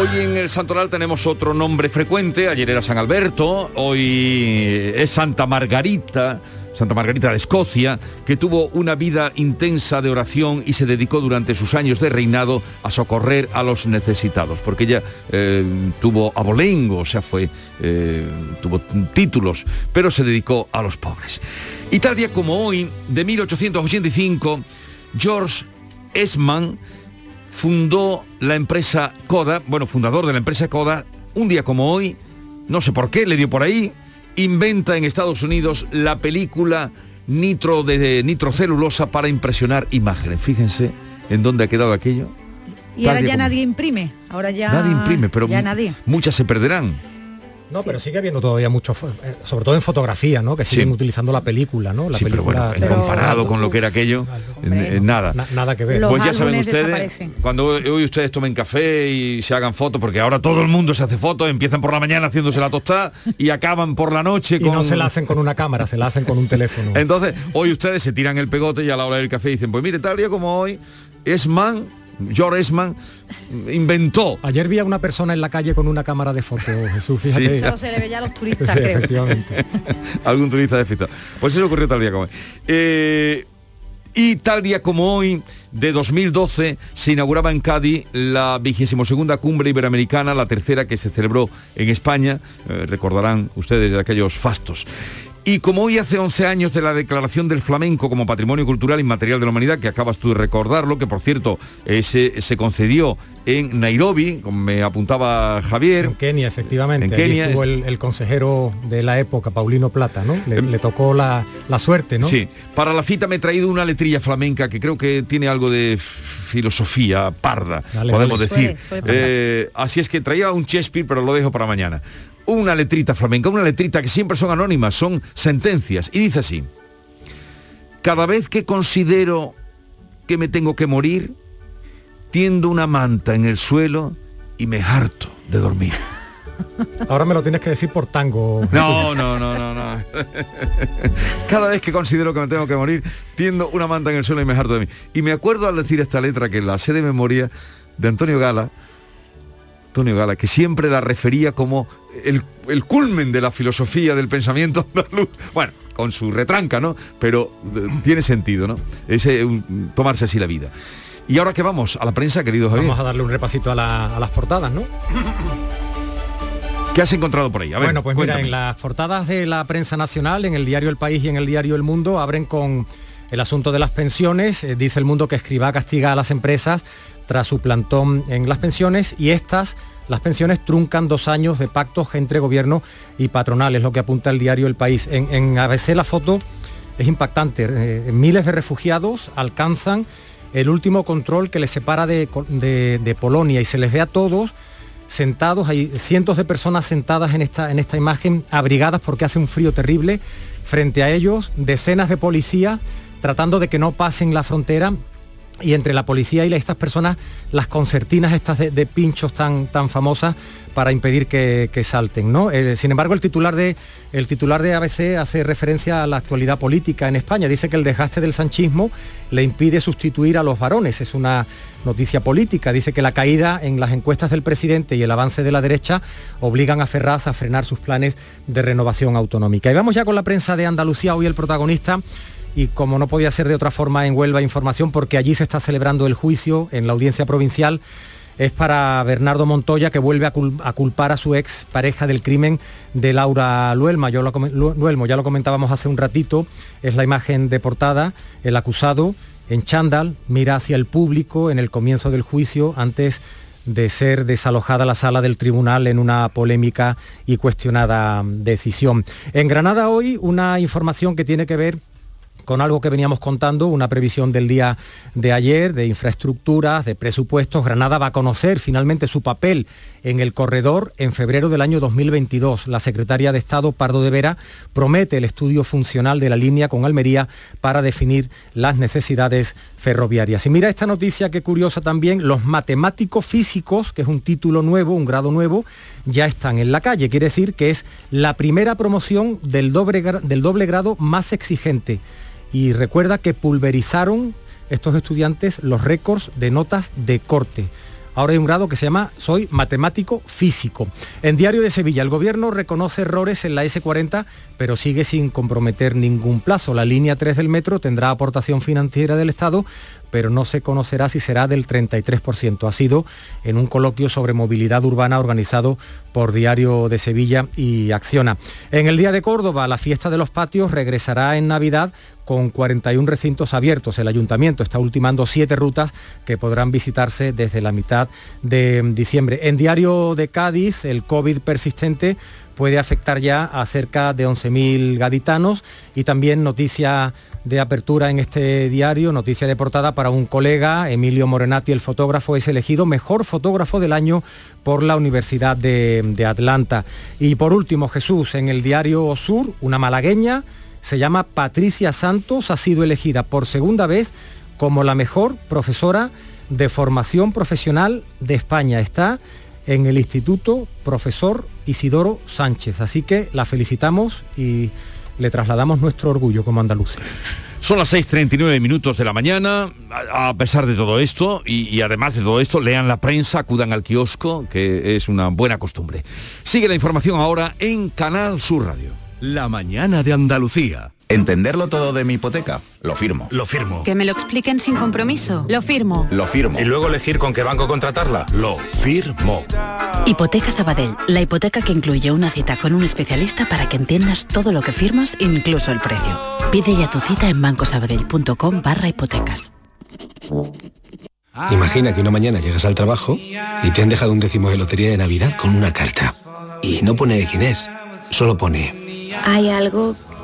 Hoy en el Santoral tenemos otro nombre frecuente, ayer era San Alberto, hoy es Santa Margarita, Santa Margarita de Escocia, que tuvo una vida intensa de oración y se dedicó durante sus años de reinado a socorrer a los necesitados, porque ella eh, tuvo abolengo, o sea, fue, eh, tuvo títulos, pero se dedicó a los pobres. Y tal día como hoy, de 1885, George Esman, fundó la empresa Coda, bueno, fundador de la empresa Coda, un día como hoy, no sé por qué, le dio por ahí, inventa en Estados Unidos la película nitro de, de nitrocelulosa para impresionar imágenes. Fíjense en dónde ha quedado aquello. Y ahora ya nadie imprime, ahora ya nadie imprime, pero ya nadie. muchas se perderán. No, pero sigue habiendo todavía mucho, fo- eh, sobre todo en fotografía, ¿no? Que siguen Sí. utilizando la película, ¿no? La Sí, pero película. bueno, comparado con lo que era aquello, eh, nada. Na- nada que ver. Los Pues ya saben ustedes, cuando hoy ustedes tomen café y se hagan fotos, porque ahora todo el mundo se hace fotos, empiezan por la mañana haciéndose la tostada y acaban por la noche Y no se la hacen con una cámara, se la hacen con un teléfono. Entonces, hoy ustedes se tiran el pegote y a la hora del café dicen, pues mire, tal día como hoy, Esman, George Esman, inventó... Ayer vi a una persona en la calle con una cámara de fotos, Jesús, fíjate. Eso se le veía a los <laughs> turistas, Sí, creo. efectivamente. <laughs> Algún turista despistado. Pues eso ocurrió tal día como hoy. Eh, y tal día como hoy, de 2012, se inauguraba en Cádiz la vigésimo segunda cumbre iberoamericana, la tercera que se celebró en España. Eh, recordarán ustedes de aquellos fastos. Y como hoy hace 11 años de la declaración del flamenco como patrimonio cultural inmaterial de la humanidad, que acabas tú de recordarlo, que por cierto eh, se, se concedió en Nairobi, como me apuntaba Javier. En Kenia, efectivamente. En Kenia, estuvo el, el consejero de la época, Paulino Plata, ¿no? Le, le tocó la, la suerte, ¿no? Sí, para la cita me he traído una letrilla flamenca que creo que tiene algo de filosofía parda, Dale, podemos dale. decir. Eh, así es que traía un Shakespeare, pero lo dejo para mañana. Una letrita flamenca, una letrita que siempre son anónimas, son sentencias. Y dice así, cada vez que considero que me tengo que morir, tiendo una manta en el suelo y me harto de dormir. <laughs> Ahora me lo tienes que decir por tango. No, no, no, no, no. <laughs> Cada vez que considero que me tengo que morir, tiendo una manta en el suelo y me harto de mí. Y me acuerdo al decir esta letra que la sé de memoria de Antonio Gala, Antonio Gala, que siempre la refería como el, el culmen de la filosofía del pensamiento andaluz. Bueno, con su retranca, ¿no? Pero eh, tiene sentido, ¿no? Ese, un- tomarse así la vida. Y ahora que vamos a la prensa, querido Javier, Vamos a darle un repasito a, la- a las portadas, ¿no? ¿qué has encontrado por ahí? A ver, bueno, pues cuéntame. mira, en las portadas de la prensa nacional, en el diario El País y en el diario El Mundo, abren con el asunto de las pensiones. Eh, dice El Mundo que Escribá castiga a las empresas tras su plantón en las pensiones y estas, las pensiones, truncan dos años de pactos entre gobierno y patronal, es lo que apunta el diario El País. En, en ABC la foto es impactante. Eh, miles de refugiados alcanzan el último control que les separa de, de- de Polonia y se les ve a todos sentados, hay cientos de personas sentadas en esta, en esta imagen, abrigadas porque hace un frío terrible. Frente a ellos, decenas de policías tratando de que no pasen la frontera y entre la policía y estas personas las concertinas estas de, pinchos tan, tan famosas para impedir que, que salten. ¿no? Eh, sin embargo, el titular, de, el titular de ABC hace referencia a la actualidad política en España. Dice que el desgaste del sanchismo le impide sustituir a los varones. Es una noticia política. Dice que la caída en las encuestas del presidente y el avance de la derecha obligan a Ferraz a frenar sus planes de renovación autonómica. Y vamos ya con la prensa de Andalucía. Hoy el protagonista y como no podía ser de otra forma en Huelva Información, porque allí se está celebrando el juicio en la audiencia provincial, es para Bernardo Montoya, que vuelve a, cul- a culpar a su ex pareja del crimen de Laura Luelma. Yo lo, Luelmo, ya lo comentábamos hace un ratito, es la imagen de portada, el acusado en chándal mira hacia el público en el comienzo del juicio antes de ser desalojada la sala del tribunal en una polémica y cuestionada decisión. En Granada hoy una información que tiene que ver con algo que veníamos contando, una previsión del día de ayer, de infraestructuras, de presupuestos. Granada va a conocer finalmente su papel en el corredor en febrero del año 2022. La secretaria de Estado, Pardo de Vera, promete el estudio funcional de la línea con Almería para definir las necesidades ferroviarias. Y mira esta noticia que curiosa también, los matemáticos físicos, que es un título nuevo, un grado nuevo, ya están en la calle. Quiere decir que es la primera promoción del doble, del doble grado más exigente y recuerda que pulverizaron estos estudiantes los récords de notas de corte. Ahora hay un grado que se llama Soy matemático físico. En Diario de Sevilla, el gobierno reconoce errores en la S40, pero sigue sin comprometer ningún plazo. La línea 3 del metro tendrá aportación financiera del Estado, pero no se conocerá si será del 33%. Ha sido en un coloquio sobre movilidad urbana organizado por Diario de Sevilla y Acciona. En el Día de Córdoba, la fiesta de los patios regresará en Navidad con 41 recintos abiertos. El ayuntamiento está ultimando siete rutas que podrán visitarse desde la mitad de diciembre. En Diario de Cádiz, el COVID persistente puede afectar ya a cerca de 11.000 gaditanos y también noticia de apertura en este diario, noticia de portada para un colega, Emilio Morenati, el fotógrafo, es elegido mejor fotógrafo del año por la Universidad de, de Atlanta. Y por último, Jesús, en el diario Sur, una malagueña, se llama Patricia Santos, ha sido elegida por segunda vez como la mejor profesora de formación profesional de España. Está en el Instituto Profesor Isidoro Sánchez. Así que la felicitamos y le trasladamos nuestro orgullo como andaluces. Son las 6.39 minutos de la mañana, a pesar de todo esto, y, y, además de todo esto, lean la prensa, acudan al kiosco, que es una buena costumbre. Sigue la información ahora en Canal Sur Radio. La mañana de Andalucía. ¿Entenderlo todo de mi hipoteca? Lo firmo. Lo firmo. Que me lo expliquen sin compromiso. Lo firmo. Lo firmo. Y luego elegir con qué banco contratarla. Lo firmo. Hipoteca Sabadell. La hipoteca que incluye una cita con un especialista para que entiendas todo lo que firmas, incluso el precio. Pide ya tu cita en bancosabadell.com barra hipotecas. Imagina que una mañana llegas al trabajo y te han dejado un décimo de lotería de Navidad con una carta. Y no pone de quién es, solo pone... Hay algo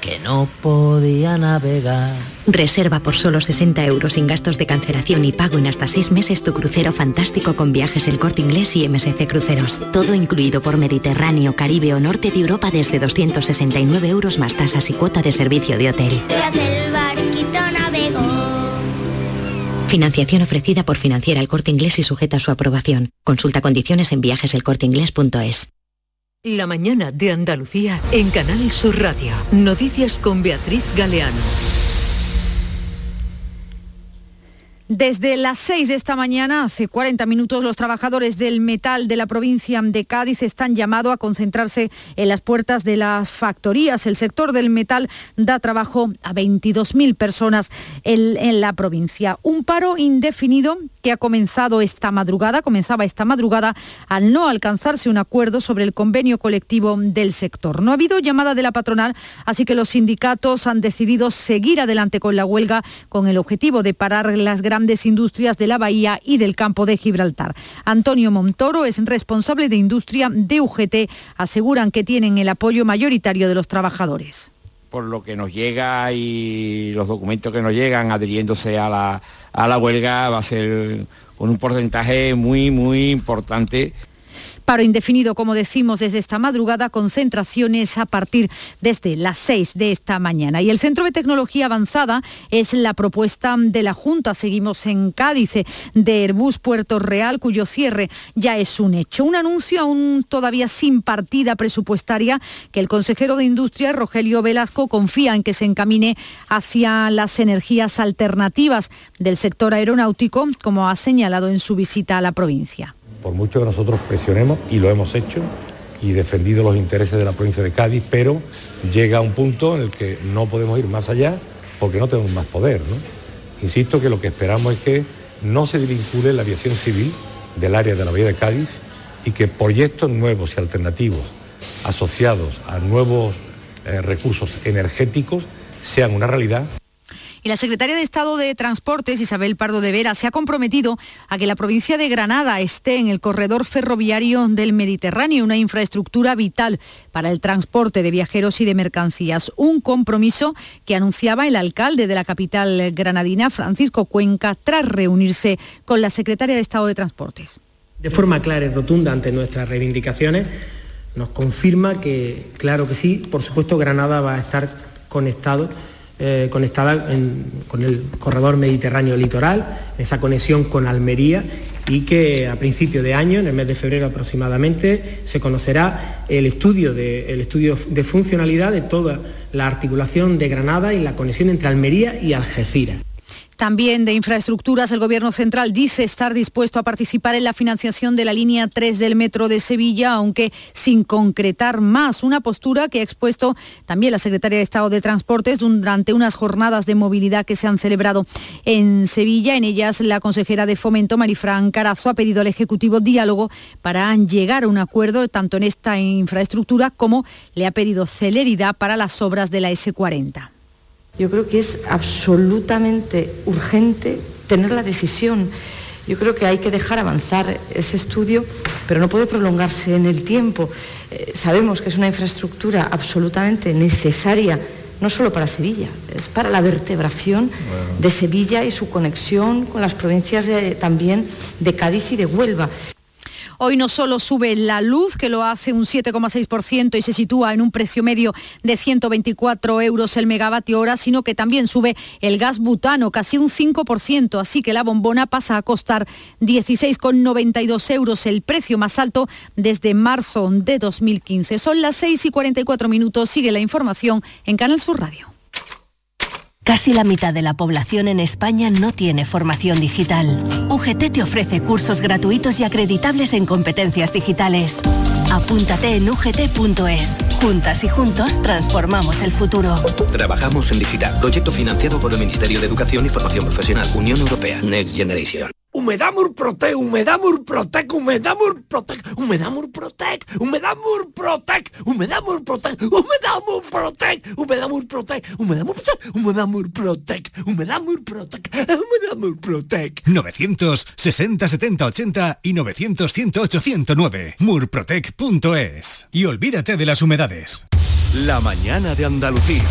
que no podía navegar. Reserva por solo 60 euros sin gastos de cancelación y pago en hasta 6 meses tu crucero fantástico con viajes El Corte Inglés y MSC Cruceros. Todo incluido por Mediterráneo, Caribe o Norte de Europa desde 269 euros más tasas y cuota de servicio de hotel. Financiación ofrecida por Financiera El Corte Inglés y sujeta a su aprobación. Consulta condiciones en viajeselcorteinglés.es. La mañana de Andalucía en Canal Sur Radio. Noticias con Beatriz Galeano. Desde las 6 de esta mañana, hace 40 minutos, los trabajadores del metal de la provincia de Cádiz están llamados a concentrarse en las puertas de las factorías. El sector del metal da trabajo a 22.000 personas en, en, la provincia. Un paro indefinido que ha comenzado esta madrugada, comenzaba esta madrugada, al no alcanzarse un acuerdo sobre el convenio colectivo del sector. No ha habido llamada de la patronal, así que los sindicatos han decidido seguir adelante con la huelga con el objetivo de parar las grandes grandes industrias de la Bahía y del campo de Gibraltar. Antonio Montoro es responsable de industria de UGT. Aseguran que tienen el apoyo mayoritario de los trabajadores por lo que nos llega y los documentos que nos llegan adhiriéndose a la, a la huelga va a ser con un porcentaje muy, muy importante Paro indefinido, como decimos, desde esta madrugada, concentraciones a partir desde las 6 de esta mañana. Y el Centro de Tecnología Avanzada es la propuesta de la Junta. Seguimos en Cádiz, de Airbus Puerto Real, cuyo cierre ya es un hecho. Un anuncio aún todavía sin partida presupuestaria que el consejero de Industria, Rogelio Velasco, confía en que se encamine hacia las energías alternativas del sector aeronáutico, como ha señalado en su visita a la provincia por mucho que nosotros presionemos, y lo hemos hecho, y defendido los intereses de la provincia de Cádiz, pero llega un punto en el que no podemos ir más allá porque no tenemos más poder. Insisto que lo que esperamos es que no se desvincule la aviación civil del área de la Bahía de Cádiz y que proyectos nuevos y alternativos asociados a nuevos eh, recursos energéticos sean una realidad. Y la secretaria de Estado de Transportes, Isabel Pardo de Vera, se ha comprometido a que la provincia de Granada esté en el corredor ferroviario del Mediterráneo, una infraestructura vital para el transporte de viajeros y de mercancías. Un compromiso que anunciaba el alcalde de la capital granadina, Francisco Cuenca, tras reunirse con la secretaria de Estado de Transportes. De forma clara y rotunda ante nuestras reivindicaciones, nos confirma que, claro que sí, por supuesto Granada va a estar conectado eh, conectada con el corredor mediterráneo litoral, esa conexión con Almería y que a principio de año, en el mes de febrero aproximadamente, se conocerá el estudio de, el estudio de funcionalidad de toda la articulación de Granada y la conexión entre Almería y Algeciras. También de infraestructuras, el Gobierno central dice estar dispuesto a participar en la financiación de la línea 3 del metro de Sevilla, aunque sin concretar más. Una postura que ha expuesto también la Secretaria de Estado de Transportes durante unas jornadas de movilidad que se han celebrado en Sevilla. En ellas, la consejera de Fomento, Marifran Carazo, ha pedido al Ejecutivo diálogo para llegar a un acuerdo tanto en esta infraestructura como le ha pedido celeridad para las obras de la S40. Yo creo que es absolutamente urgente tener la decisión. Yo creo que hay que dejar avanzar ese estudio, pero no puede prolongarse en el tiempo. Eh, sabemos que es una infraestructura absolutamente necesaria, no solo para Sevilla, es para la vertebración de Sevilla y su conexión con las provincias también de Cádiz y de Huelva. Hoy no solo sube la luz, que lo hace un 7,6% y se sitúa en un precio medio de 124 euros el megavatio hora, sino que también sube el gas butano, casi un 5%, así que la bombona pasa a costar 16,92 euros, el precio más alto desde marzo de 2015. Son las 6 y 44 minutos, sigue la información en Canal Sur Radio. Casi la mitad de la población en España no tiene formación digital. UGT te ofrece cursos gratuitos y acreditables en competencias digitales. Apúntate en ugt.es. Juntas y juntos transformamos el futuro. Trabajamos en digital. Proyecto financiado por el Ministerio de Educación y Formación Profesional. Unión Europea. Next Generation. Humedad Murprotec, Humedad Murprotec, Humedad Murprotec, Humedad Murprotec, Humedad Murprotec, Humedad Murprotec, Humedad Murprotec, Humedad Murprotec, Humedad Murprotec, Humedad Murprotec, Humedad Murprotec, Humedad Murprotec. 960 70 80 y 900 108 109. Murprotec.es. Y olvídate de las humedades. La mañana de Andalucía.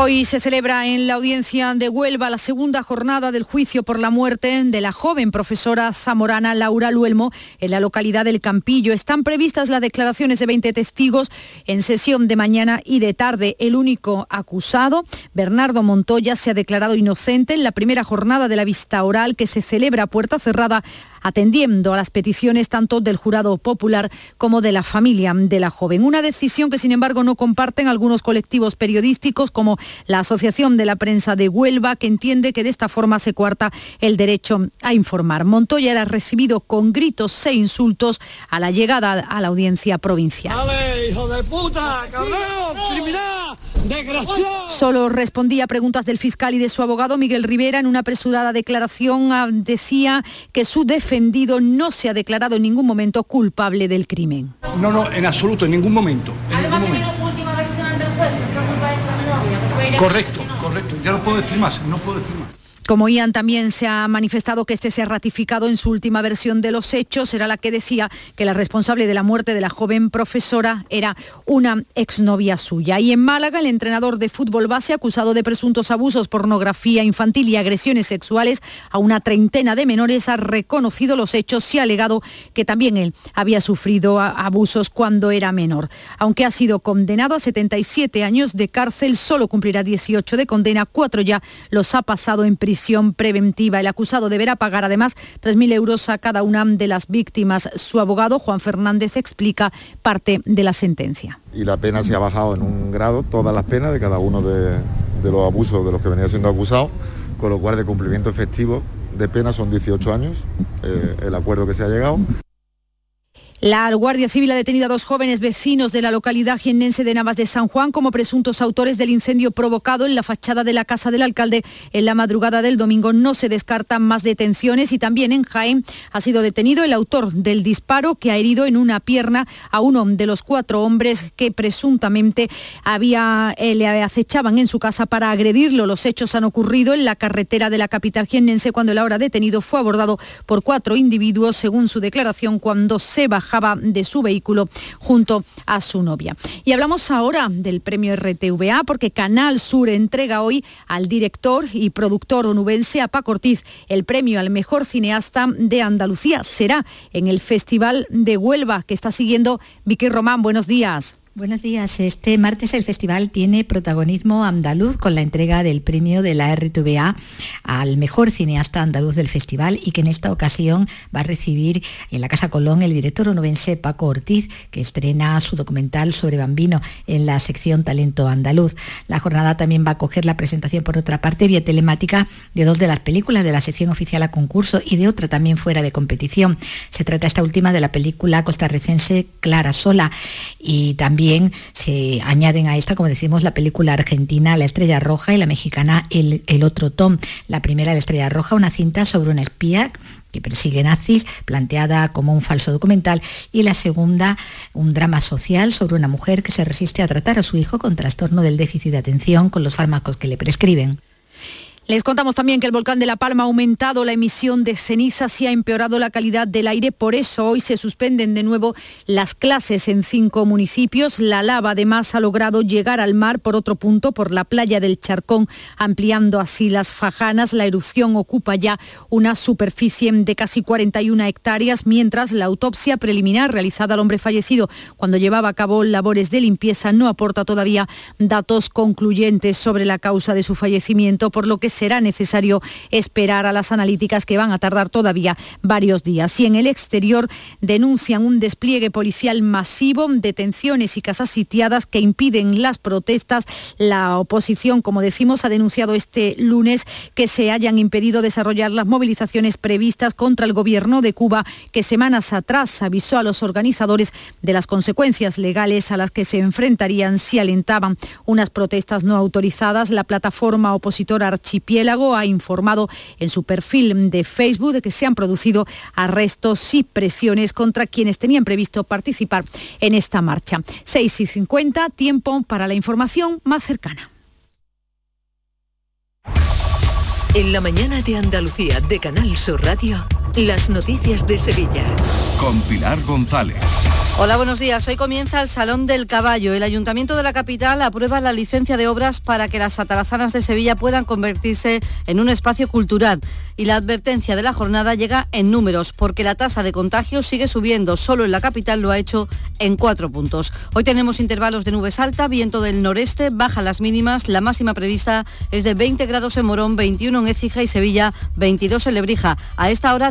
Hoy se celebra en la audiencia de Huelva la segunda jornada del juicio por la muerte de la joven profesora zamorana Laura Luelmo en la localidad del Campillo. Están previstas las declaraciones de 20 testigos en sesión de mañana y de tarde. El único acusado, Bernardo Montoya, se ha declarado inocente en la primera jornada de la vista oral que se celebra a puerta cerrada atendiendo a las peticiones tanto del jurado popular como de la familia de la joven. Una decisión que, sin embargo, no comparten algunos colectivos periodísticos como la Asociación de la Prensa de Huelva, que entiende que de esta forma se cuarta el derecho a informar. Montoya era recibido con gritos e insultos a la llegada a la audiencia provincial. Solo respondía a preguntas del fiscal y de su abogado Miguel Rivera. En una apresurada declaración ah, decía que su defendido no se ha declarado en ningún momento culpable del crimen. No, no, en absoluto, en ningún momento. Además, tenido su última versión ante el juez, que fue culpa de su novia. Correcto, correcto. Ya no puedo decir más, no puedo decir más. Como Ian también se ha manifestado que este se ha ratificado en su última versión de los hechos, era la que decía que la responsable de la muerte de la joven profesora era una exnovia suya. Y en Málaga, el entrenador de fútbol base acusado de presuntos abusos, pornografía infantil y agresiones sexuales a una treintena de menores ha reconocido los hechos y ha alegado que también él había sufrido abusos cuando era menor. Aunque ha sido condenado a 77 años de cárcel, solo cumplirá 18 de condena, cuatro ya los ha pasado en prisión preventiva. El acusado deberá pagar además 3.000 euros a cada una de las víctimas. Su abogado, Juan Fernández, explica parte de la sentencia. Y la pena se ha bajado en un grado, todas las penas de cada uno de, los abusos de los que venía siendo acusado, con lo cual de cumplimiento efectivo de pena son 18 años, eh, el acuerdo que se ha llegado. La Guardia Civil ha detenido a dos jóvenes vecinos de la localidad jiennense de Navas de San Juan como presuntos autores del incendio provocado en la fachada de la casa del alcalde en la madrugada del domingo. No se descartan más detenciones y también en Jaén ha sido detenido el autor del disparo que ha herido en una pierna a uno de los cuatro hombres que presuntamente había, eh, le acechaban en su casa para agredirlo. Los hechos han ocurrido en la carretera de la capital jiennense cuando el ahora detenido fue abordado por cuatro individuos, según su declaración, cuando se bajó de su vehículo junto a su novia. Y hablamos ahora del premio RTVA porque Canal Sur entrega hoy al director y productor onubense a Paco Ortiz el premio al mejor cineasta de Andalucía. Será en el Festival de Huelva que está siguiendo Vicky Román. Buenos días. Buenos días. Este martes el festival tiene protagonismo andaluz con la entrega del premio de la RTVA al mejor cineasta andaluz del festival y que en esta ocasión va a recibir en la Casa Colón el director onubense Paco Ortiz, que estrena su documental sobre Bambino en la sección Talento Andaluz. La jornada también va a coger la presentación, por otra parte, vía telemática de dos de las películas de la sección oficial a concurso y de otra también fuera de competición. Se trata esta última de la película costarricense Clara Sola y también se añaden a esta, como decimos, la película argentina La Estrella Roja y la mexicana El, el Otro Tom. La primera, La Estrella Roja, una cinta sobre una espía que persigue nazis, planteada como un falso documental, y la segunda, un drama social sobre una mujer que se resiste a tratar a su hijo con trastorno del déficit de atención con los fármacos que le prescriben. Les contamos también que el volcán de La Palma ha aumentado la emisión de cenizas y ha empeorado la calidad del aire. Por eso hoy se suspenden de nuevo las clases en cinco municipios. La lava además ha logrado llegar al mar por otro punto, por la playa del Charcón, ampliando así las fajanas. La erupción ocupa ya una superficie de casi 41 hectáreas, mientras la autopsia preliminar realizada al hombre fallecido cuando llevaba a cabo labores de limpieza no aporta todavía datos concluyentes sobre la causa de su fallecimiento, por lo que será necesario esperar a las analíticas que van a tardar todavía varios días. Y en el exterior denuncian un despliegue policial masivo, detenciones y casas sitiadas que impiden las protestas. La oposición, como decimos, ha denunciado este lunes que se hayan impedido desarrollar las movilizaciones previstas contra el gobierno de Cuba, que semanas atrás avisó a los organizadores de las consecuencias legales a las que se enfrentarían si alentaban unas protestas no autorizadas. La plataforma opositora Archipiélago Piélago ha informado en su perfil de Facebook de que se han producido arrestos y presiones contra quienes tenían previsto participar en esta marcha. 6 y 50, tiempo para la información más cercana. En la mañana de Andalucía de Canal Sur Radio, las noticias de Sevilla. Con Pilar González. Hola, buenos días. Hoy comienza el Salón del Caballo. El Ayuntamiento de la capital aprueba la licencia de obras para que las atarazanas de Sevilla puedan convertirse en un espacio cultural. Y la advertencia de la jornada llega en números, porque la tasa de contagios sigue subiendo. Solo en la capital lo ha hecho en cuatro puntos. Hoy tenemos intervalos de nubes alta, viento del noreste, baja las mínimas. La máxima prevista es de 20 grados en Morón, 21 en Écija y Sevilla, 22 en Lebrija. A esta hora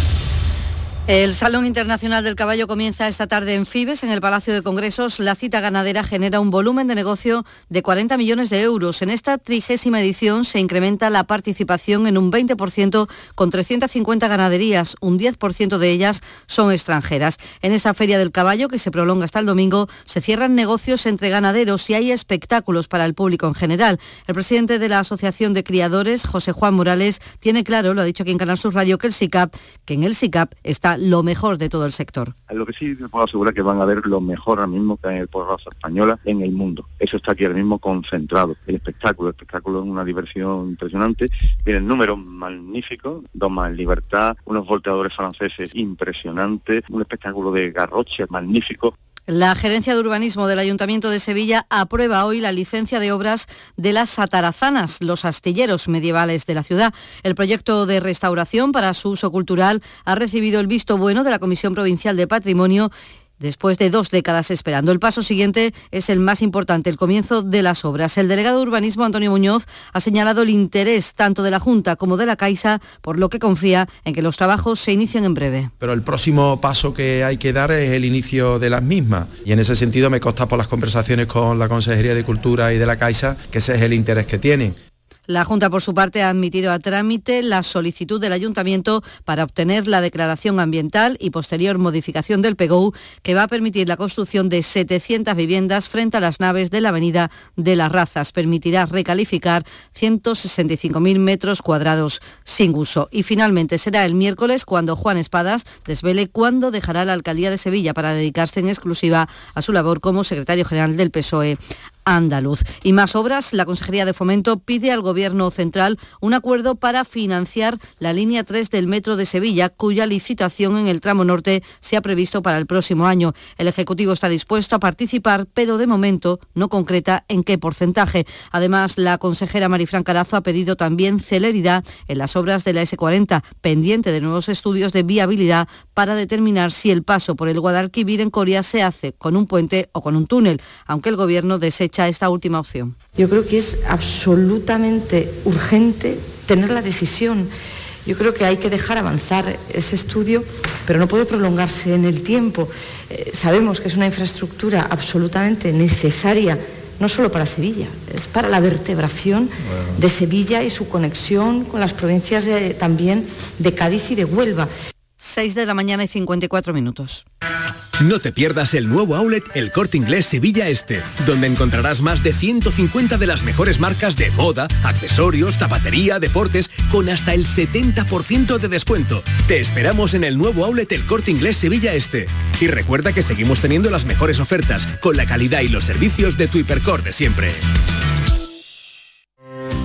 El Salón Internacional del Caballo comienza esta tarde en Fibes, en el Palacio de Congresos. La cita ganadera genera un volumen de negocio de 40 millones de euros. En esta trigésima edición se incrementa la participación en un 20% con 350 ganaderías. Un 10% de ellas son extranjeras. En esta Feria del Caballo, que se prolonga hasta el domingo, se cierran negocios entre ganaderos y hay espectáculos para el público en general. El presidente de la Asociación de Criadores, José Juan Morales, tiene claro, lo ha dicho aquí en Canal Sur Radio, que el SICAP, que en el SICAP está lo mejor de todo el sector. Lo que sí me puedo asegurar que van a ver lo mejor ahora mismo que hay en el por raza española en el mundo. Eso está aquí ahora mismo concentrado. El espectáculo, el espectáculo es una diversión impresionante. Vienen números magníficos, dos más libertad, unos volteadores franceses impresionantes, un espectáculo de garroche magnífico. La Gerencia de Urbanismo del Ayuntamiento de Sevilla aprueba hoy la licencia de obras de las atarazanas, los astilleros medievales de la ciudad. El proyecto de restauración para su uso cultural ha recibido el visto bueno de la Comisión Provincial de Patrimonio después de dos décadas esperando. El paso siguiente es el más importante, el comienzo de las obras. El delegado de urbanismo, Antonio Muñoz, ha señalado el interés tanto de la Junta como de la Caixa, por lo que confía en que los trabajos se inicien en breve. Pero el próximo paso que hay que dar es el inicio de las mismas. Y en ese sentido me consta por las conversaciones con la Consejería de Cultura y de la Caixa que ese es el interés que tienen. La Junta, por su parte, ha admitido a trámite la solicitud del Ayuntamiento para obtener la declaración ambiental y posterior modificación del PGU, que va a permitir la construcción de 700 viviendas frente a las naves de la Avenida de las Razas. Permitirá recalificar 165.000 metros cuadrados sin uso. Y finalmente será el miércoles cuando Juan Espadas desvele cuándo dejará la alcaldía de Sevilla para dedicarse en exclusiva a su labor como secretario general del PSOE andaluz. Y más obras, la Consejería de Fomento pide al Gobierno Central un acuerdo para financiar la línea 3 del Metro de Sevilla, cuya licitación en el tramo norte se ha previsto para el próximo año. El Ejecutivo está dispuesto a participar, pero de momento no concreta en qué porcentaje. Además, la consejera Marifran Carazo ha pedido también celeridad en las obras de la S40, pendiente de nuevos estudios de viabilidad para determinar si el paso por el Guadalquivir en Corea se hace con un puente o con un túnel, aunque el Gobierno desecha esta última opción. Yo creo que es absolutamente urgente tener la decisión. Yo creo que hay que dejar avanzar ese estudio, pero no puede prolongarse en el tiempo. Eh, sabemos que es una infraestructura absolutamente necesaria, no solo para Sevilla, es para la vertebración de Sevilla y su conexión con las provincias de, también de Cádiz y de Huelva. 6 de la mañana y 54 minutos. No te pierdas el nuevo outlet El Corte Inglés Sevilla Este, donde encontrarás más de 150 de las mejores marcas de moda, accesorios, zapatería, deportes, con hasta el 70% de descuento. Te esperamos en el nuevo outlet El Corte Inglés Sevilla Este. Y recuerda que seguimos teniendo las mejores ofertas, con la calidad y los servicios de tu hipercor de siempre.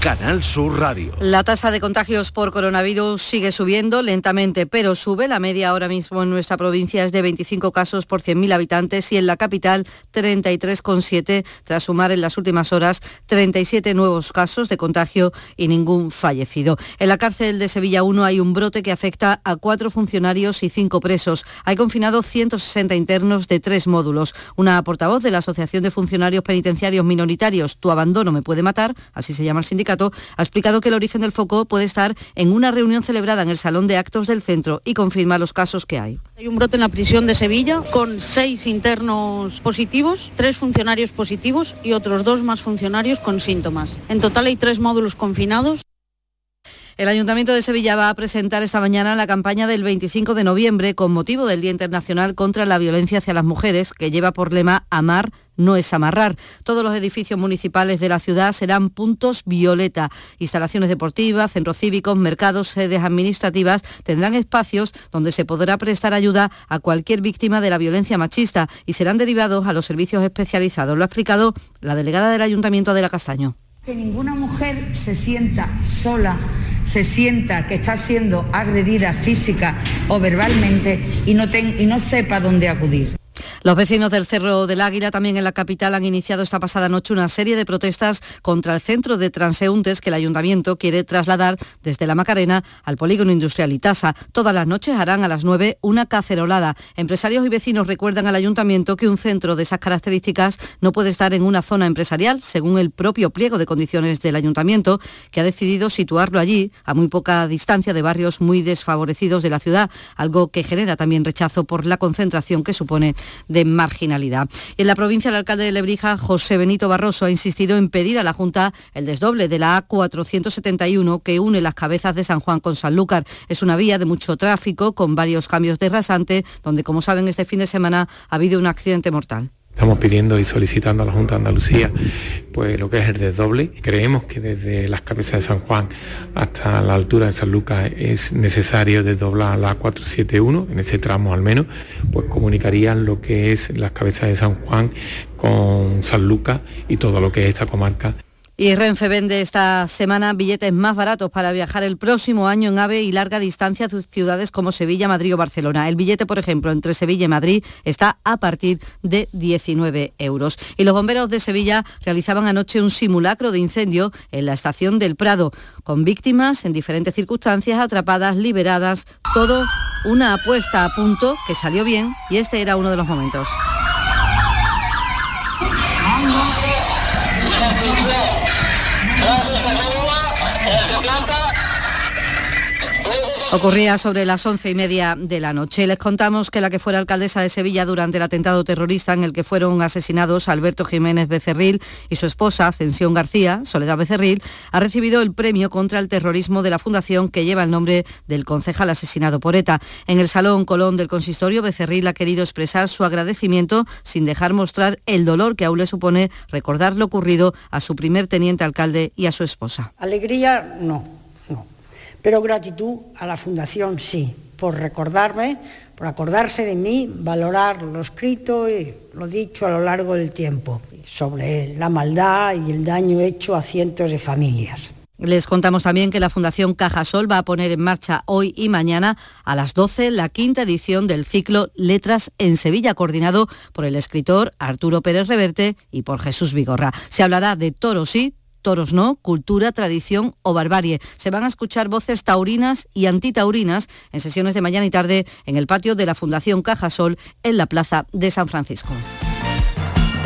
Canal Sur Radio. La tasa de contagios por coronavirus sigue subiendo lentamente, pero sube. La media ahora mismo en nuestra provincia es de 25 casos por 100.000 habitantes y en la capital 33,7 tras sumar en las últimas horas 37 nuevos casos de contagio y ningún fallecido. En la cárcel de Sevilla 1 hay un brote que afecta a cuatro funcionarios y cinco presos. Hay confinados 160 internos de tres módulos. Una portavoz de la Asociación de Funcionarios Penitenciarios Minoritarios, Tu abandono me puede matar, así se llama el sindicato, ha explicado que el origen del foco puede estar en una reunión celebrada en el salón de actos del centro y confirma los casos que hay. Hay un brote en la prisión de Sevilla con seis internos positivos, tres funcionarios positivos y otros dos más funcionarios con síntomas. En total hay tres módulos confinados. El Ayuntamiento de Sevilla va a presentar esta mañana la campaña del 25 de noviembre con motivo del Día Internacional contra la Violencia hacia las Mujeres, que lleva por lema Amar no es amarrar. Todos los edificios municipales de la ciudad serán puntos violeta. Instalaciones deportivas, centros cívicos, mercados, sedes administrativas tendrán espacios donde se podrá prestar ayuda a cualquier víctima de la violencia machista y serán derivados a los servicios especializados. Lo ha explicado la delegada del Ayuntamiento de la Castaño que ninguna mujer se sienta sola, se sienta que está siendo agredida física o verbalmente y no, y no sepa dónde acudir. Los vecinos del Cerro del Águila, también en la capital, han iniciado esta pasada noche una serie de protestas contra el centro de transeúntes que el ayuntamiento quiere trasladar desde la Macarena al polígono industrial Itasa. Todas las noches harán a las 9 una cacerolada. Empresarios y vecinos recuerdan al ayuntamiento que un centro de esas características no puede estar en una zona empresarial, según el propio pliego de condiciones del ayuntamiento, que ha decidido situarlo allí, a muy poca distancia de barrios muy desfavorecidos de la ciudad, algo que genera también rechazo por la concentración que supone de marginalidad. En la provincia, el alcalde de Lebrija, José Benito Barroso, ha insistido en pedir a la Junta el desdoble de la A471 que une las cabezas de San Juan con Sanlúcar. Es una vía de mucho tráfico con varios cambios de rasante, donde, como saben, este fin de semana ha habido un accidente mortal. Estamos pidiendo y solicitando a la Junta de Andalucía pues lo que es el desdoble. Creemos que desde las cabezas de San Juan hasta la altura de San Lucas es necesario desdoblar la 471, en ese tramo al menos, pues comunicarían lo que es las cabezas de San Juan con San Lucas y todo lo que es esta comarca Y Renfe vende esta semana billetes más baratos para viajar el próximo año en AVE y larga distancia a ciudades como Sevilla, Madrid o Barcelona. El billete, por ejemplo, entre Sevilla y Madrid está a partir de 19 euros. Y los bomberos de Sevilla realizaban anoche un simulacro de incendio en la estación del Prado, con víctimas en diferentes circunstancias, atrapadas, liberadas, todo una apuesta a punto que salió bien y este era uno de los momentos. Ocurría sobre las once y media de la noche. Les contamos que la que fuera alcaldesa de Sevilla durante el atentado terrorista en el que fueron asesinados Alberto Jiménez Becerril y su esposa, Ascensión García, Soledad Becerril, ha recibido el premio contra el terrorismo de la Fundación que lleva el nombre del concejal asesinado por ETA. En el Salón Colón del Consistorio, Becerril ha querido expresar su agradecimiento sin dejar mostrar el dolor que aún le supone recordar lo ocurrido a su primer teniente alcalde y a su esposa. Alegría, no pero gratitud a la Fundación sí, por recordarme, por acordarse de mí, valorar lo escrito y lo dicho a lo largo del tiempo sobre la maldad y el daño hecho a cientos de familias. Les contamos también que la Fundación Cajasol va a poner en marcha hoy y mañana a las 12 la quinta edición del ciclo Letras en Sevilla, coordinado por el escritor Arturo Pérez Reverte y por Jesús Vigorra. Se hablará de toros y toros no, cultura, tradición o barbarie. Se van a escuchar voces taurinas y antitaurinas en sesiones de mañana y tarde en el patio de la Fundación Cajasol en la Plaza de San Francisco.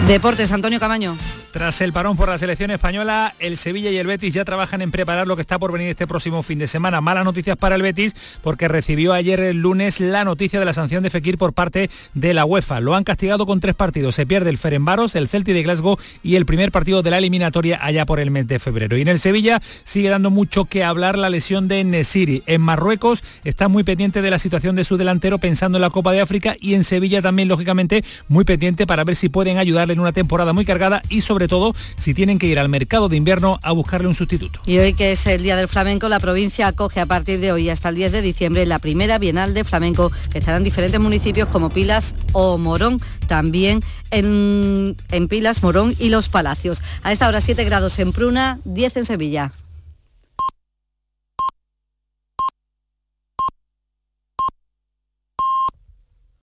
Deportes, Antonio Camaño. Tras el parón por la selección española, el Sevilla y el Betis ya trabajan en preparar lo que está por venir este próximo fin de semana. Malas noticias para el Betis porque recibió ayer el lunes la noticia de la sanción de Fekir por parte de la UEFA. Lo han castigado con tres partidos. Se pierde el Ferenbaros, el Celtic de Glasgow y el primer partido de la eliminatoria allá por el mes de febrero. Y en el Sevilla sigue dando mucho que hablar la lesión de Nesiri. En Marruecos está muy pendiente de la situación de su delantero pensando en la Copa de África y en Sevilla también, lógicamente, muy pendiente para ver si pueden ayudarle en una temporada muy cargada y sobre todo si tienen que ir al mercado de invierno a buscarle un sustituto. Y hoy que es el Día del Flamenco, la provincia acoge a partir de hoy hasta el 10 de diciembre la primera Bienal de Flamenco que estará en diferentes municipios como Pilas o Morón, también en, en Pilas, Morón y Los Palacios. A esta hora 7 grados en Pruna, 10 en Sevilla.